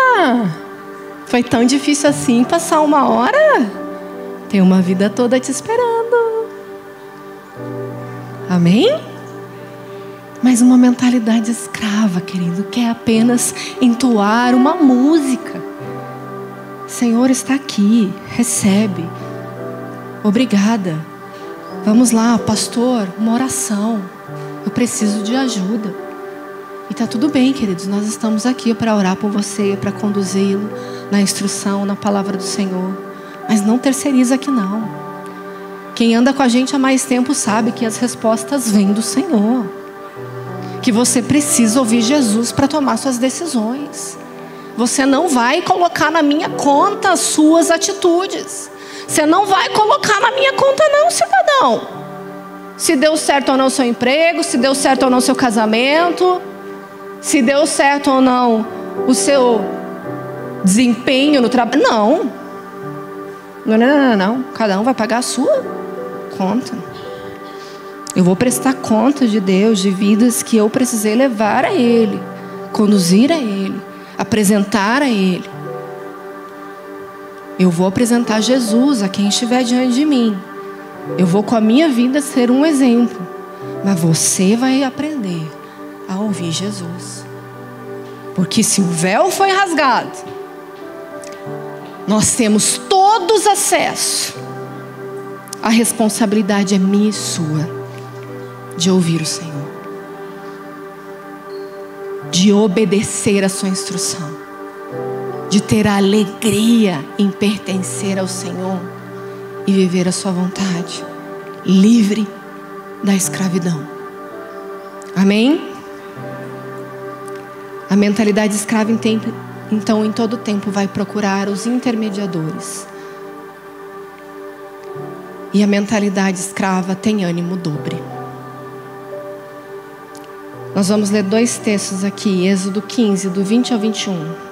Foi tão difícil assim passar uma hora? Tem uma vida toda te esperando. Amém? Mas uma mentalidade escrava, querido, quer apenas entoar uma música. Senhor está aqui, recebe. Obrigada. Vamos lá, pastor, uma oração. Eu preciso de ajuda. E tá tudo bem, queridos. Nós estamos aqui para orar por você, para conduzi-lo na instrução, na palavra do Senhor. Mas não terceiriza aqui não. Quem anda com a gente há mais tempo sabe que as respostas vêm do Senhor. Que você precisa ouvir Jesus para tomar suas decisões. Você não vai colocar na minha conta as suas atitudes. Você não vai colocar na minha conta, não, cidadão. Se deu certo ou não seu emprego, se deu certo ou não seu casamento, se deu certo ou não o seu desempenho no trabalho. Não. Não, não, não, não. Cada um vai pagar a sua conta. Eu vou prestar conta de Deus, de vidas que eu precisei levar a Ele, conduzir a Ele, apresentar a Ele. Eu vou apresentar Jesus a quem estiver diante de mim. Eu vou com a minha vida ser um exemplo. Mas você vai aprender a ouvir Jesus. Porque se o véu foi rasgado, nós temos todos acesso a responsabilidade é minha e sua de ouvir o Senhor, de obedecer a Sua instrução, de ter a alegria em pertencer ao Senhor e viver a sua vontade, livre da escravidão. Amém? A mentalidade escrava então em todo tempo vai procurar os intermediadores. E a mentalidade escrava tem ânimo dobre. Nós vamos ler dois textos aqui, Êxodo 15, do 20 ao 21.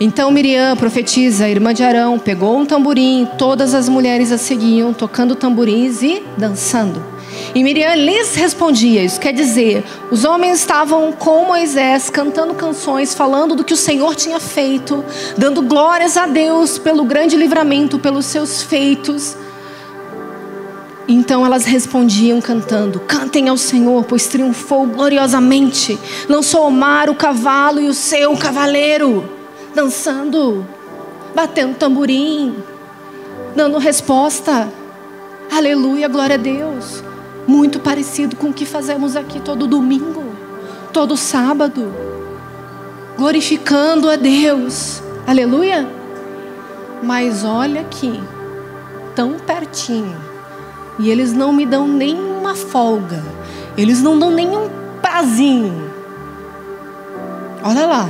Então Miriam, profetiza, irmã de Arão, pegou um tamborim, todas as mulheres a seguiam, tocando tamborins e dançando. E Miriam lhes respondia, isso quer dizer, os homens estavam com Moisés cantando canções, falando do que o Senhor tinha feito, dando glórias a Deus pelo grande livramento, pelos seus feitos. Então elas respondiam cantando: Cantem ao Senhor, pois triunfou gloriosamente. Lançou o mar o cavalo e o seu cavaleiro dançando, batendo tamborim, dando resposta. Aleluia, glória a Deus. Muito parecido com o que fazemos aqui todo domingo, todo sábado, glorificando a Deus. Aleluia. Mas olha aqui, tão pertinho, e eles não me dão nenhuma folga, eles não dão nenhum prazinho. Olha lá,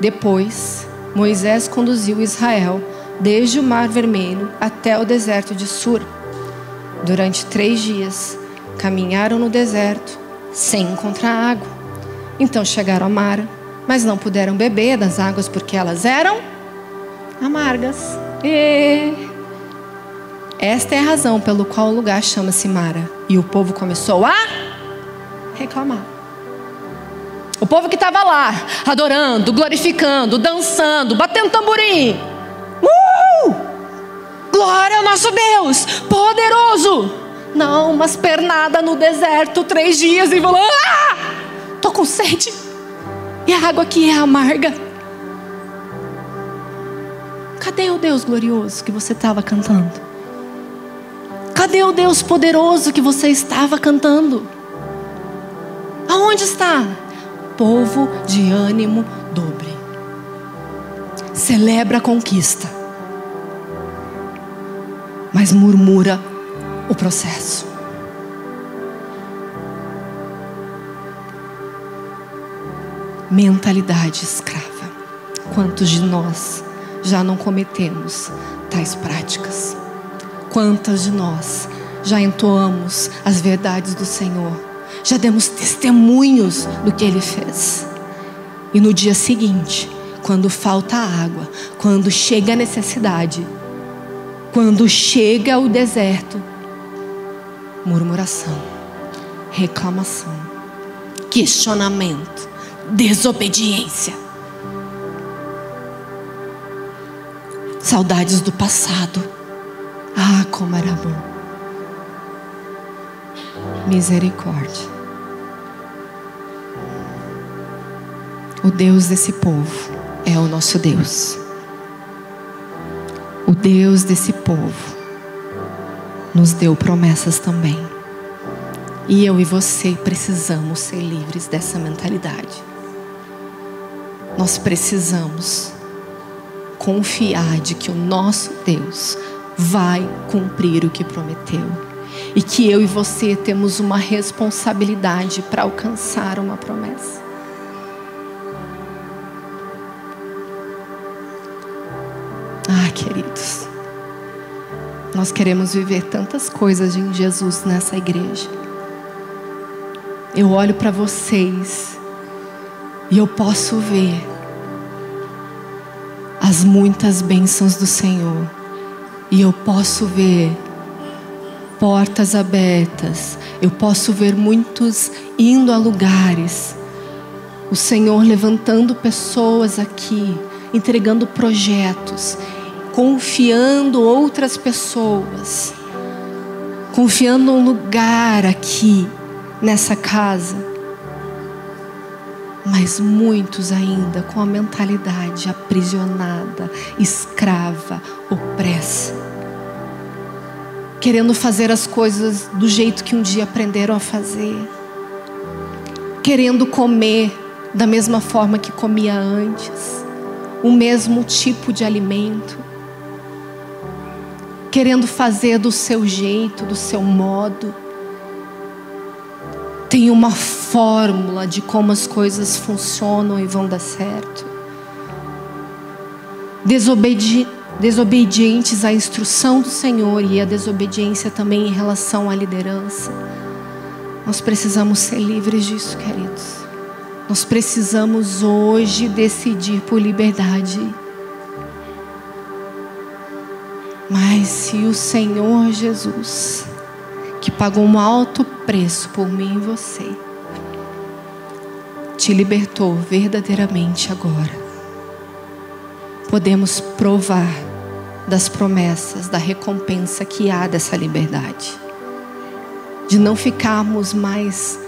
depois, Moisés conduziu Israel desde o Mar Vermelho até o deserto de Sur. Durante três dias, caminharam no deserto sem encontrar água. Então chegaram a Mara, mas não puderam beber das águas porque elas eram amargas. E esta é a razão pelo qual o lugar chama-se Mara. E o povo começou a reclamar. O povo que estava lá, adorando, glorificando, dançando, batendo tamborim. Uh! Glória ao nosso Deus, poderoso. Não, mas pernada no deserto, três dias e falou: Ah! Tô com sede. E a água aqui é amarga. Cadê o Deus glorioso que você estava cantando? Cadê o Deus poderoso que você estava cantando? Aonde está? povo de ânimo dobre. Celebra a conquista, mas murmura o processo. Mentalidade escrava. Quantos de nós já não cometemos tais práticas? Quantas de nós já entoamos as verdades do Senhor? já demos testemunhos do que ele fez. E no dia seguinte, quando falta água, quando chega a necessidade, quando chega o deserto, murmuração, reclamação, questionamento, desobediência. Saudades do passado. Ah, como era bom misericórdia. O Deus desse povo é o nosso Deus. O Deus desse povo nos deu promessas também. E eu e você precisamos ser livres dessa mentalidade. Nós precisamos confiar de que o nosso Deus vai cumprir o que prometeu e que eu e você temos uma responsabilidade para alcançar uma promessa. Ah, queridos, nós queremos viver tantas coisas em Jesus nessa igreja. Eu olho para vocês e eu posso ver as muitas bênçãos do Senhor. E eu posso ver portas abertas. Eu posso ver muitos indo a lugares. O Senhor levantando pessoas aqui, entregando projetos, confiando outras pessoas, confiando um lugar aqui nessa casa. Mas muitos ainda com a mentalidade aprisionada, escrava, opressa querendo fazer as coisas do jeito que um dia aprenderam a fazer, querendo comer da mesma forma que comia antes, o mesmo tipo de alimento. querendo fazer do seu jeito, do seu modo. Tem uma fórmula de como as coisas funcionam e vão dar certo. Desobedi desobedientes à instrução do Senhor e a desobediência também em relação à liderança. Nós precisamos ser livres disso, queridos. Nós precisamos hoje decidir por liberdade. Mas se o Senhor Jesus, que pagou um alto preço por mim e você, te libertou verdadeiramente agora, podemos provar das promessas, da recompensa que há dessa liberdade, de não ficarmos mais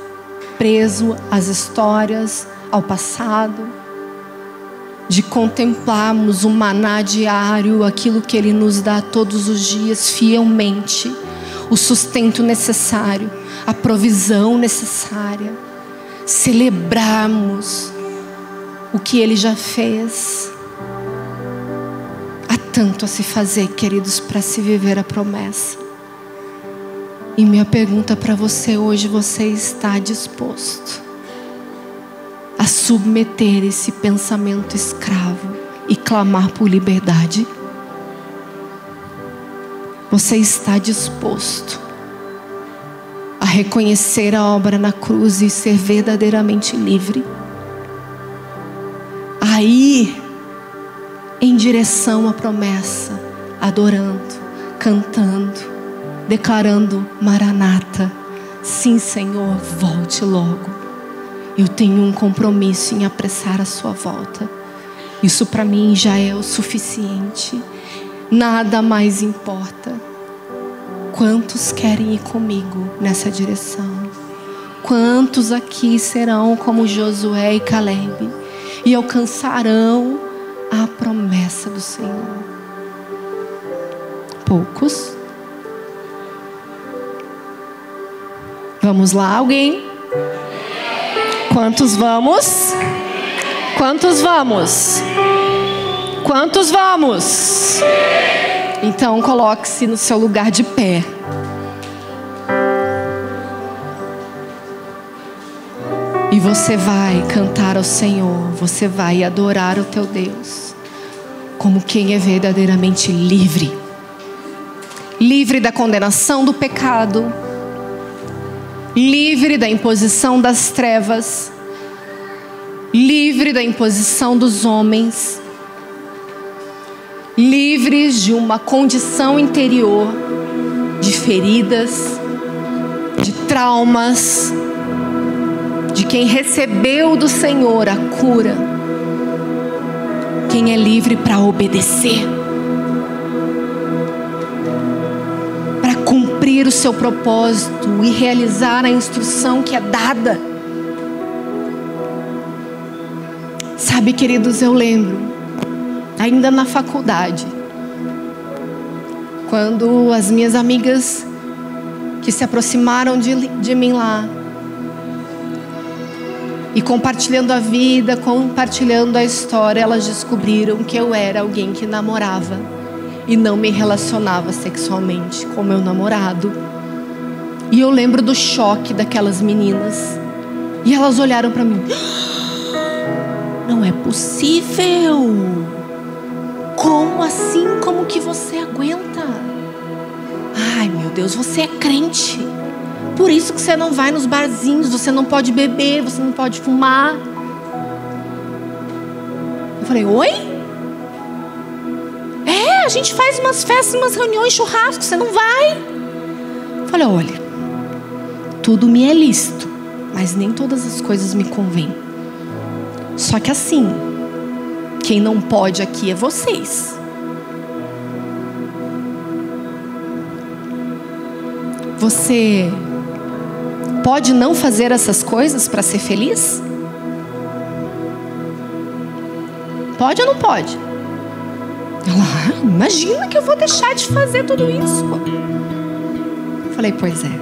presos às histórias, ao passado, de contemplarmos o maná diário, aquilo que Ele nos dá todos os dias fielmente, o sustento necessário, a provisão necessária, celebrarmos o que Ele já fez. Há tanto a se fazer, queridos, para se viver a promessa. E minha pergunta para você hoje: você está disposto? a submeter esse pensamento escravo e clamar por liberdade? Você está disposto reconhecer a obra na cruz e ser verdadeiramente livre? A ir em direção à promessa, adorando, cantando, declarando: Maranata, sim, Senhor, volte logo. Eu tenho um compromisso em apressar a sua volta. Isso para mim já é o suficiente. Nada mais importa. Quantos querem ir comigo nessa direção? Quantos aqui serão como Josué e Caleb e alcançarão a promessa do Senhor? Poucos. Vamos lá, alguém? Quantos vamos? Quantos vamos? Quantos vamos? Então coloque-se no seu lugar de pé. E você vai cantar ao Senhor, você vai adorar o teu Deus, como quem é verdadeiramente livre livre da condenação do pecado livre da imposição das trevas, livre da imposição dos homens, livres de uma condição interior de feridas, de traumas, de quem recebeu do Senhor a cura, quem é livre para obedecer. cumprir o seu propósito e realizar a instrução que é dada. Sabe, queridos, eu lembro, ainda na faculdade, quando as minhas amigas que se aproximaram de, de mim lá, e compartilhando a vida, compartilhando a história, elas descobriram que eu era alguém que namorava e não me relacionava sexualmente com meu namorado. E eu lembro do choque daquelas meninas. E elas olharam para mim. Não é possível. Como assim? Como que você aguenta? Ai, meu Deus, você é crente. Por isso que você não vai nos barzinhos, você não pode beber, você não pode fumar. Eu falei: "Oi?" a gente faz umas festas, umas reuniões, churrasco, você não vai? falei, olha, tudo me é lícito, mas nem todas as coisas me convêm. Só que assim, quem não pode aqui é vocês. Você pode não fazer essas coisas para ser feliz? Pode ou não pode? Ela, ah, imagina que eu vou deixar de fazer tudo isso. Falei, pois é.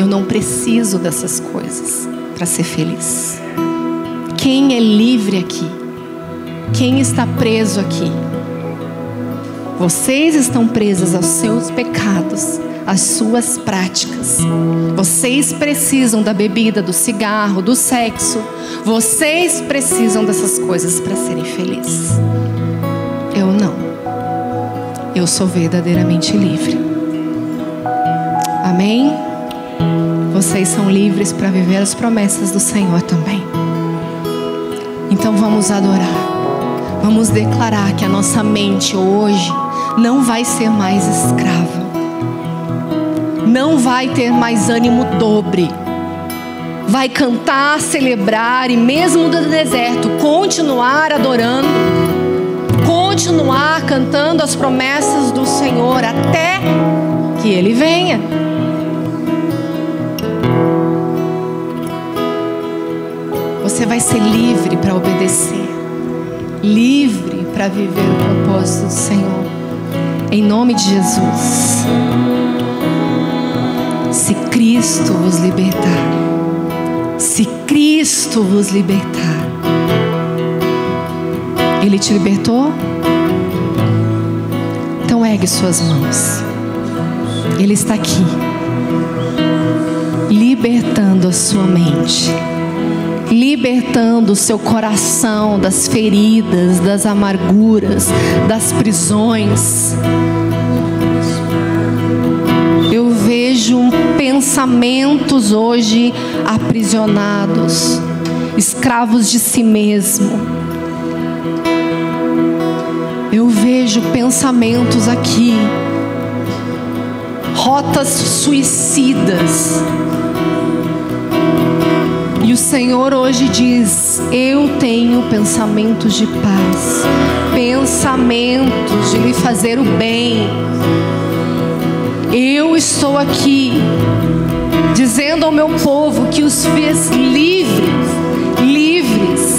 Eu não preciso dessas coisas para ser feliz. Quem é livre aqui? Quem está preso aqui? Vocês estão presas aos seus pecados, às suas práticas. Vocês precisam da bebida, do cigarro, do sexo. Vocês precisam dessas coisas para serem felizes. Eu não. Eu sou verdadeiramente livre. Amém? Vocês são livres para viver as promessas do Senhor também. Então vamos adorar. Vamos declarar que a nossa mente hoje não vai ser mais escrava, não vai ter mais ânimo dobre, vai cantar, celebrar e, mesmo no deserto, continuar adorando, continuar cantando as promessas do Senhor até que Ele venha. Você vai ser livre para obedecer, livre para viver o propósito do Senhor. Em nome de Jesus. Se Cristo vos libertar, se Cristo vos libertar, Ele te libertou? Então ergue suas mãos. Ele está aqui, libertando a sua mente libertando o seu coração das feridas, das amarguras, das prisões. Eu vejo pensamentos hoje aprisionados, escravos de si mesmo. Eu vejo pensamentos aqui, rotas suicidas e o Senhor hoje diz: Eu tenho pensamentos de paz, pensamentos de lhe fazer o bem. Eu estou aqui dizendo ao meu povo que os fez livres, livres.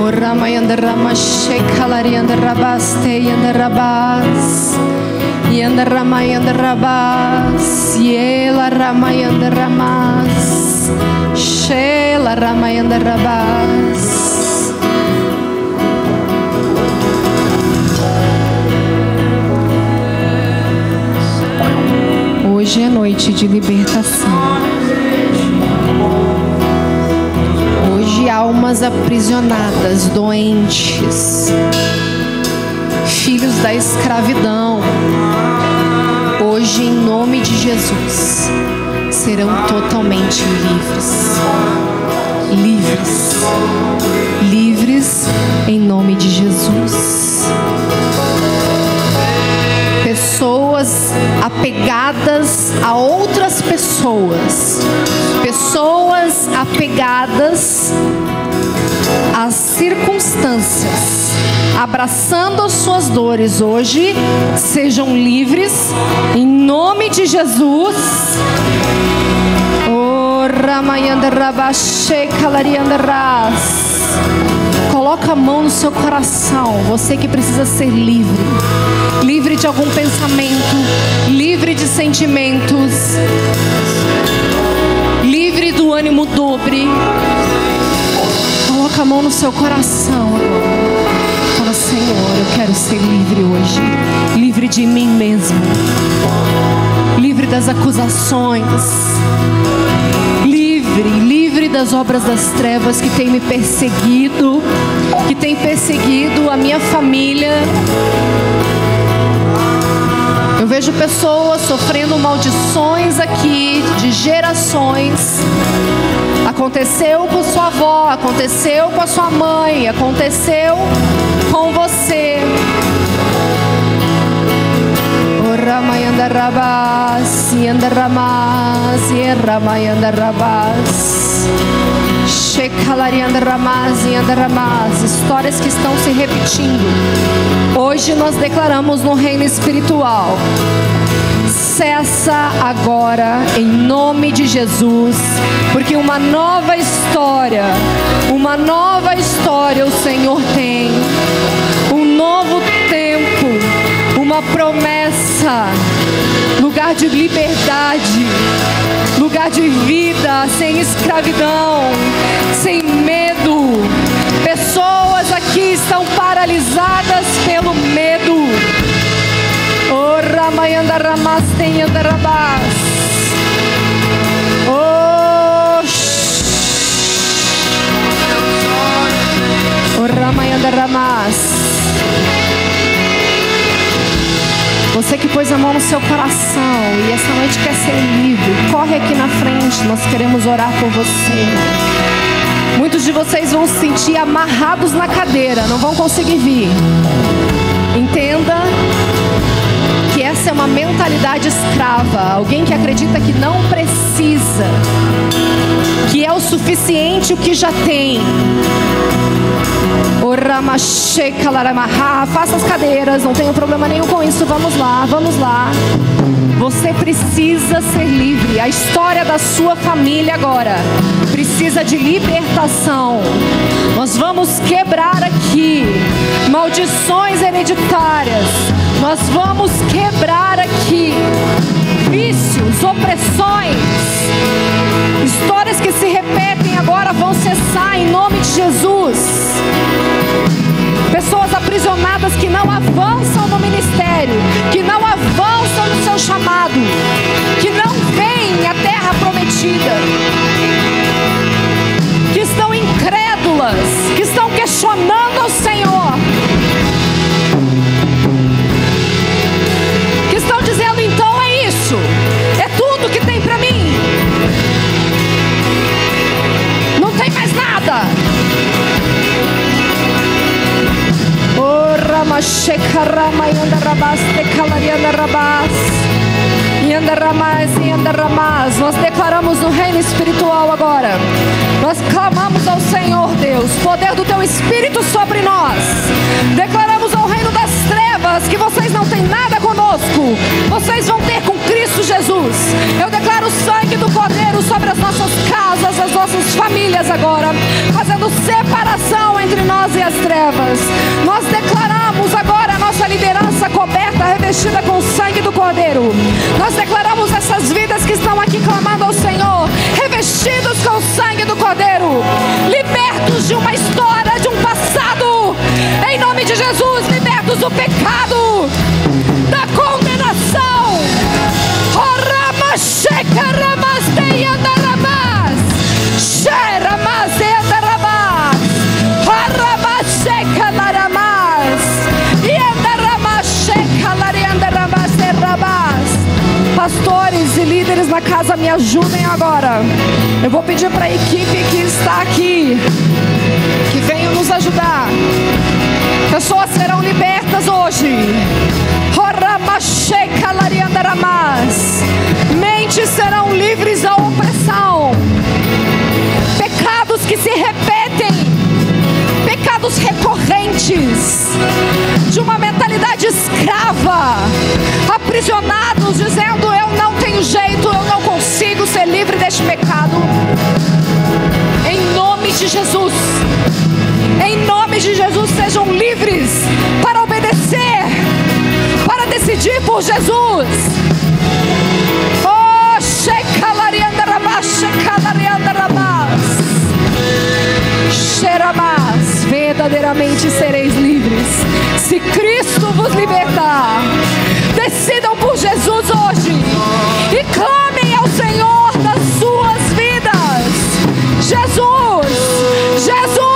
O Ramayanda Ramashekhalarianda Rabaste Yanda Rabas. Yanda Rama Yanda Rabas Yela Rama Yanda Ramas Shela Rama Yanda Rabas Hoje é noite de libertação. Hoje almas aprisionadas, doentes, filhos da escravidão hoje, em nome de Jesus, serão totalmente livres. Livres. Livres em nome de Jesus. Pessoas apegadas a outras pessoas. Pessoas apegadas às circunstâncias abraçando as suas dores hoje, sejam livres, em nome de Jesus. Coloca a mão no seu coração, você que precisa ser livre, livre de algum pensamento, livre de sentimentos, livre do ânimo dobre. Coloca a mão no seu coração agora. Senhor, eu quero ser livre hoje, livre de mim mesmo, livre das acusações, livre, livre das obras das trevas que tem me perseguido, que tem perseguido a minha família. Eu vejo pessoas sofrendo maldições aqui de gerações. Aconteceu com sua avó, aconteceu com a sua mãe, aconteceu com você. Histórias que estão se repetindo. Hoje nós declaramos no reino espiritual cessa agora em nome de Jesus, porque uma nova história, uma nova história o Senhor tem, um novo tempo, uma promessa, lugar de liberdade, lugar de vida, sem escravidão, sem medo Pessoas aqui estão paralisadas pelo medo. Oh, Ramayanda Ramasteyanda Rabas. Oh, oh Ramayanda Ramas. Você que pôs a mão no seu coração e essa noite quer ser livre, corre aqui na frente, nós queremos orar por você. Muitos de vocês vão se sentir amarrados na cadeira, não vão conseguir vir. Entenda essa é uma mentalidade escrava, alguém que acredita que não precisa, que é o suficiente o que já tem. Faça as cadeiras, não tenho problema nenhum com isso. Vamos lá, vamos lá. Você precisa ser livre. A história da sua família agora precisa de libertação. Nós vamos quebrar aqui maldições hereditárias. Nós vamos quebrar aqui vícios, opressões, histórias que se repetem agora vão cessar em nome de Jesus. Pessoas aprisionadas que não avançam no ministério, que não avançam no seu chamado, que não veem a terra prometida, que estão incrédulas, que estão questionando ao Senhor. Nada. Rama Sheka Rama Yanda Rabas Tekalarianda Rabas Yanda Ramas Nós declaramos no reino espiritual agora. Nós clamamos ao Senhor Deus. Poder do Teu Espírito sobre nós. Declaramos ao reino das trevas Que vocês não têm nada conosco. Vocês vão ter com Cristo Jesus. Eu de uma história, de um passado, em nome de Jesus, libertos do pecado, casa me ajudem agora. Eu vou pedir para a equipe que está aqui que venham nos ajudar. Pessoas serão libertas hoje. Mentes serão livres da opressão. Pecados que se repetem. Pecados recorrentes. De uma mentalidade escrava. Aprisionados, dizendo: Eu não tenho jeito, eu não consigo ser livre deste pecado. Em nome de Jesus. Em nome de Jesus, sejam livres para obedecer, para decidir por Jesus. Oh, Shekalarianda Rabas. Xeramas, verdadeiramente sereis livres. Se Cristo vos libertar, decidam por Jesus hoje e clamem ao Senhor das suas vidas. Jesus, Jesus.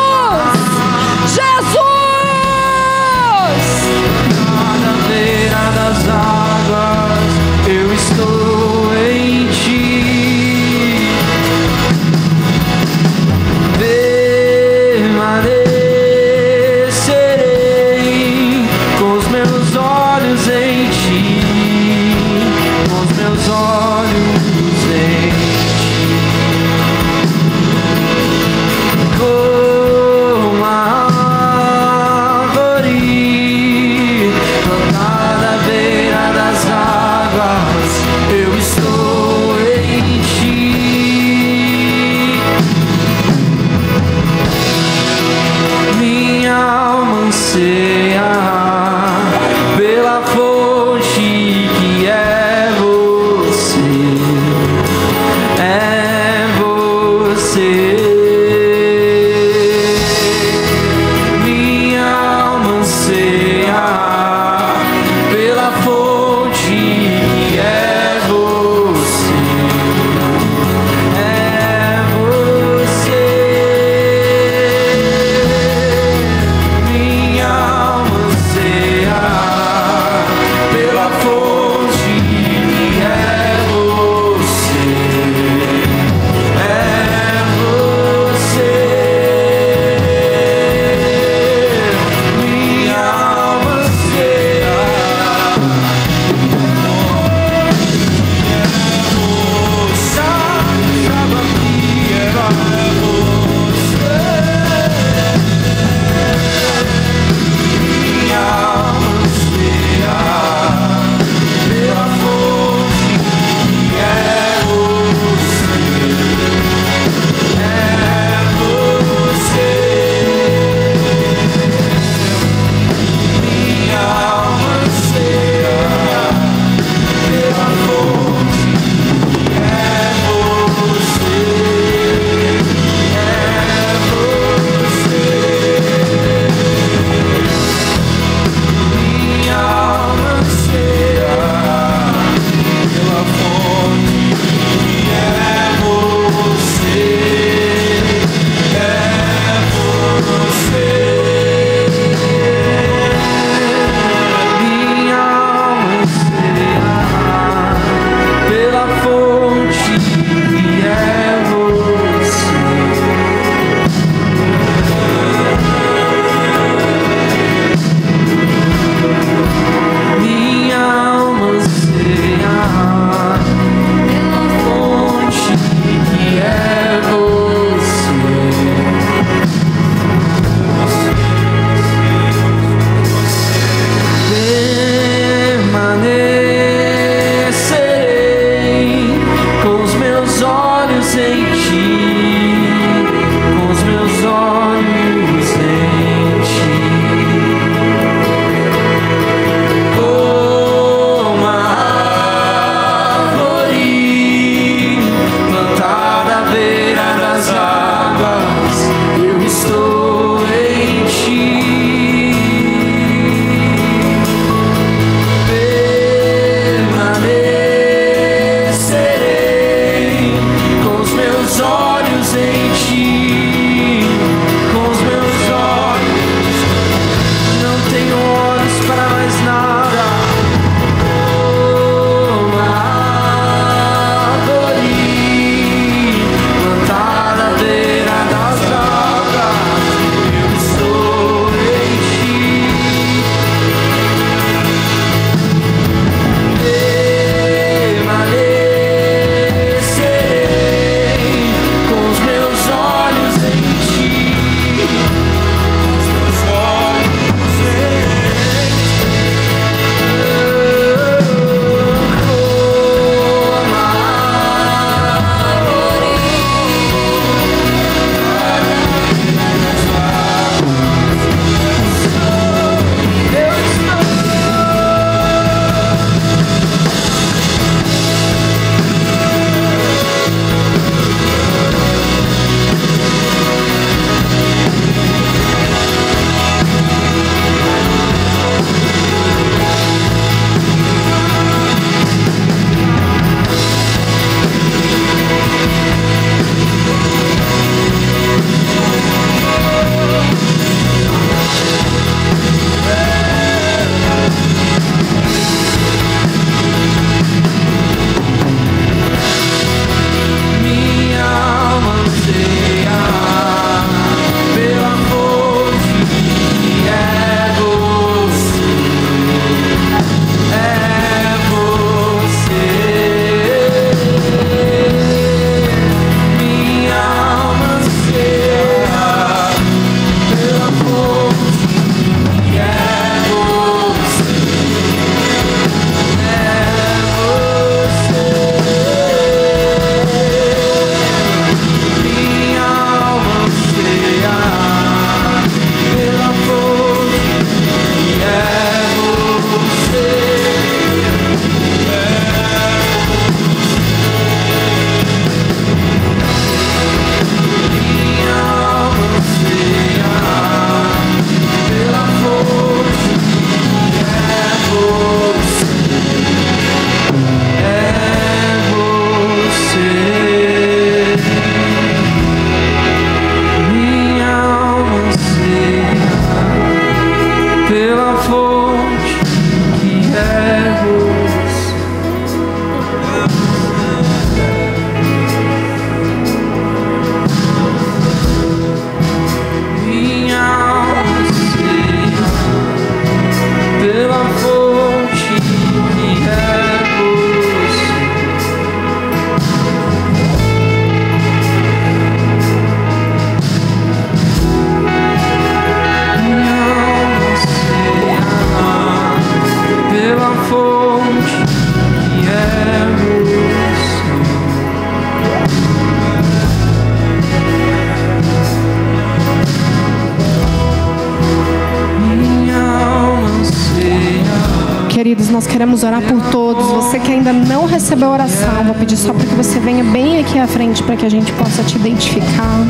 Queridos, nós queremos orar por todos. Você que ainda não recebeu oração, vou pedir só para que você venha bem aqui à frente para que a gente possa te identificar.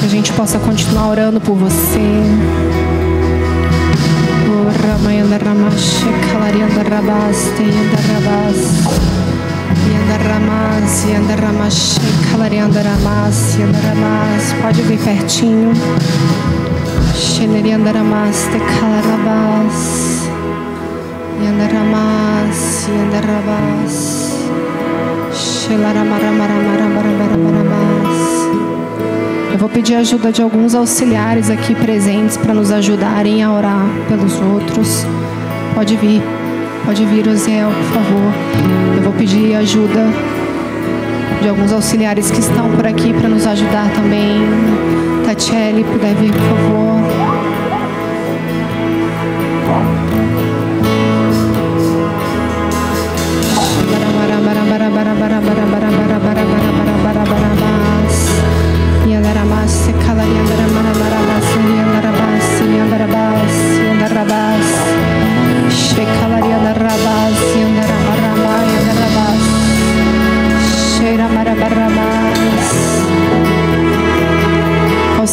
Que a gente possa continuar orando por você. Pode vir pertinho. Eu vou pedir a ajuda de alguns auxiliares aqui presentes para nos ajudarem a orar pelos outros. Pode vir, pode vir, Osiel, por favor. Eu vou pedir ajuda de alguns auxiliares que estão por aqui para nos ajudar também. Tatiele, puder vir, por favor.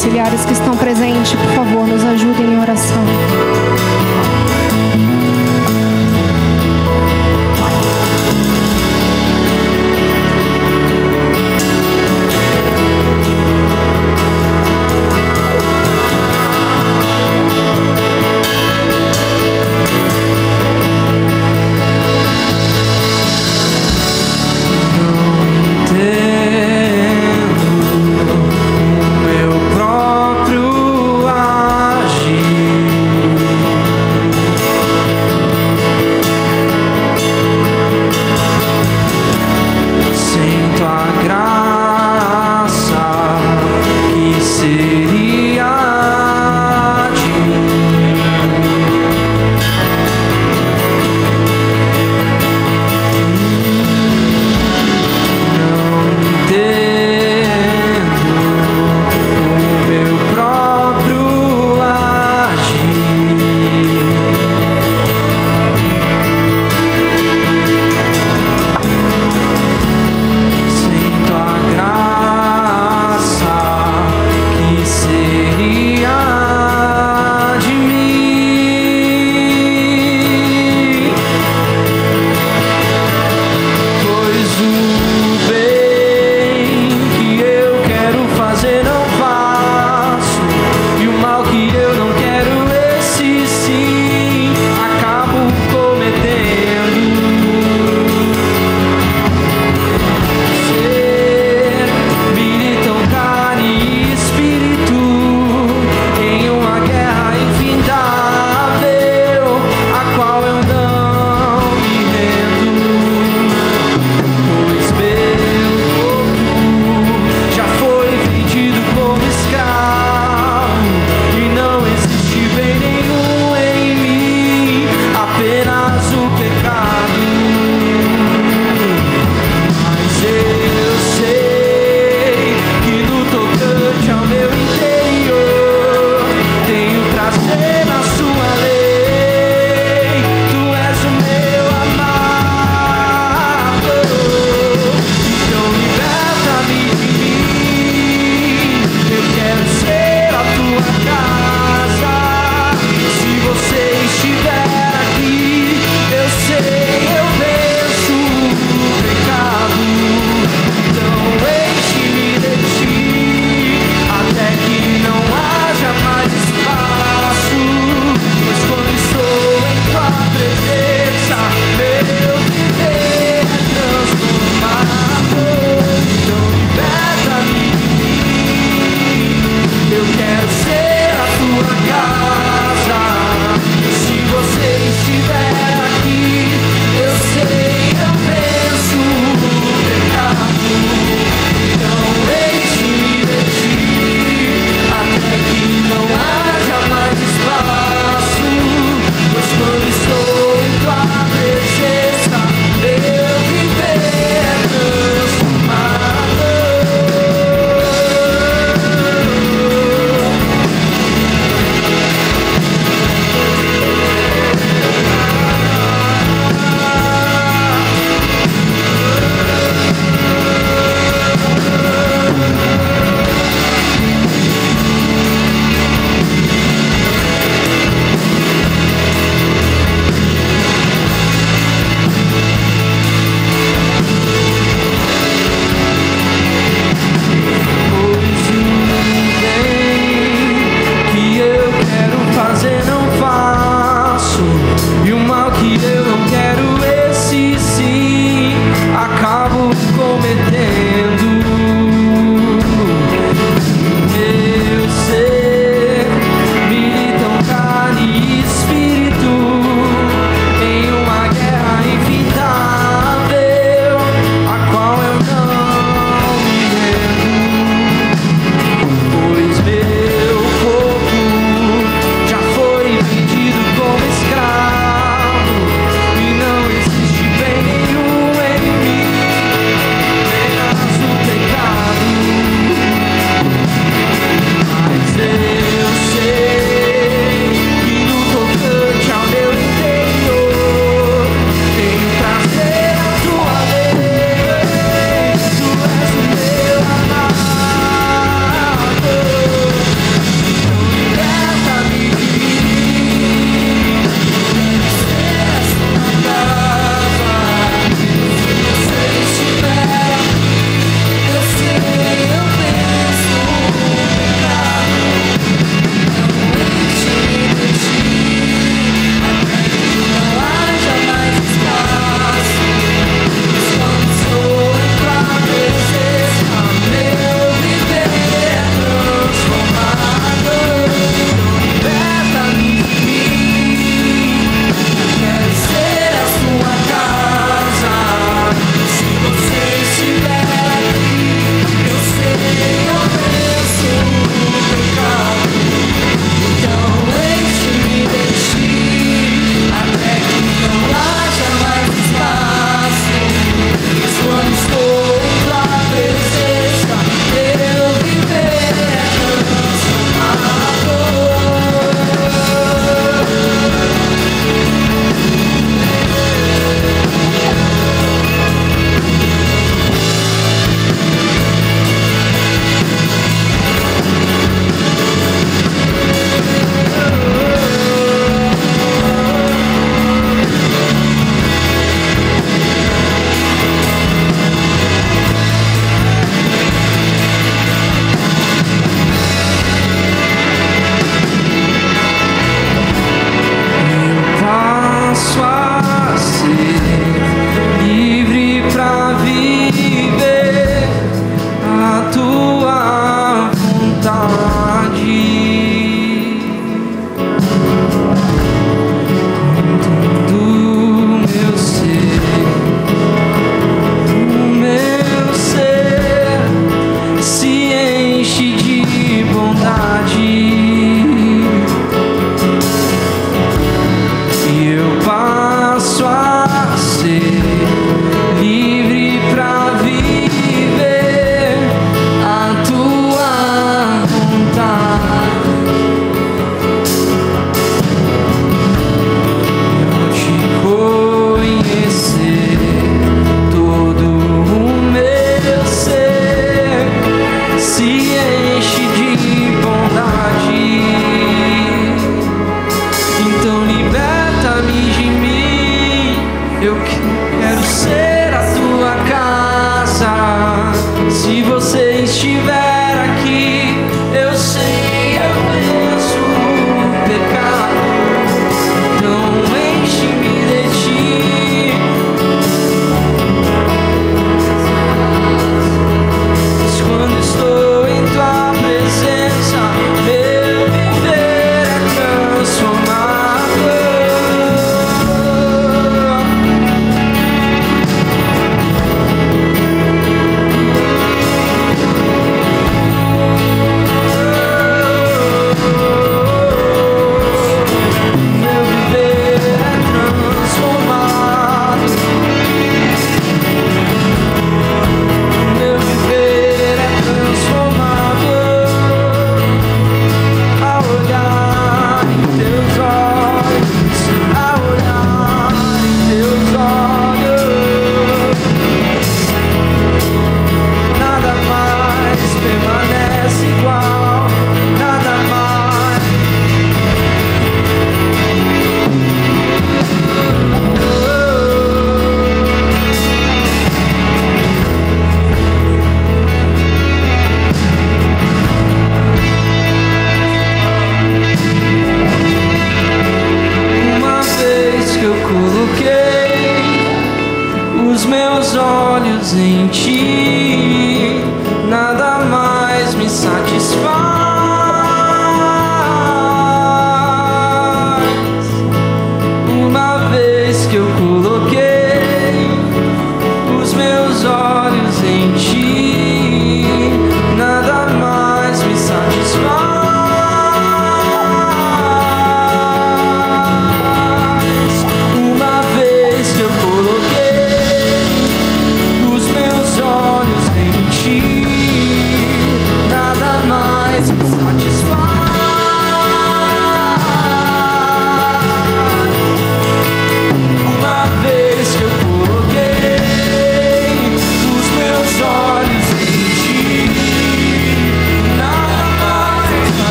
Auxiliares que estão presentes, por favor, nos ajudem em oração.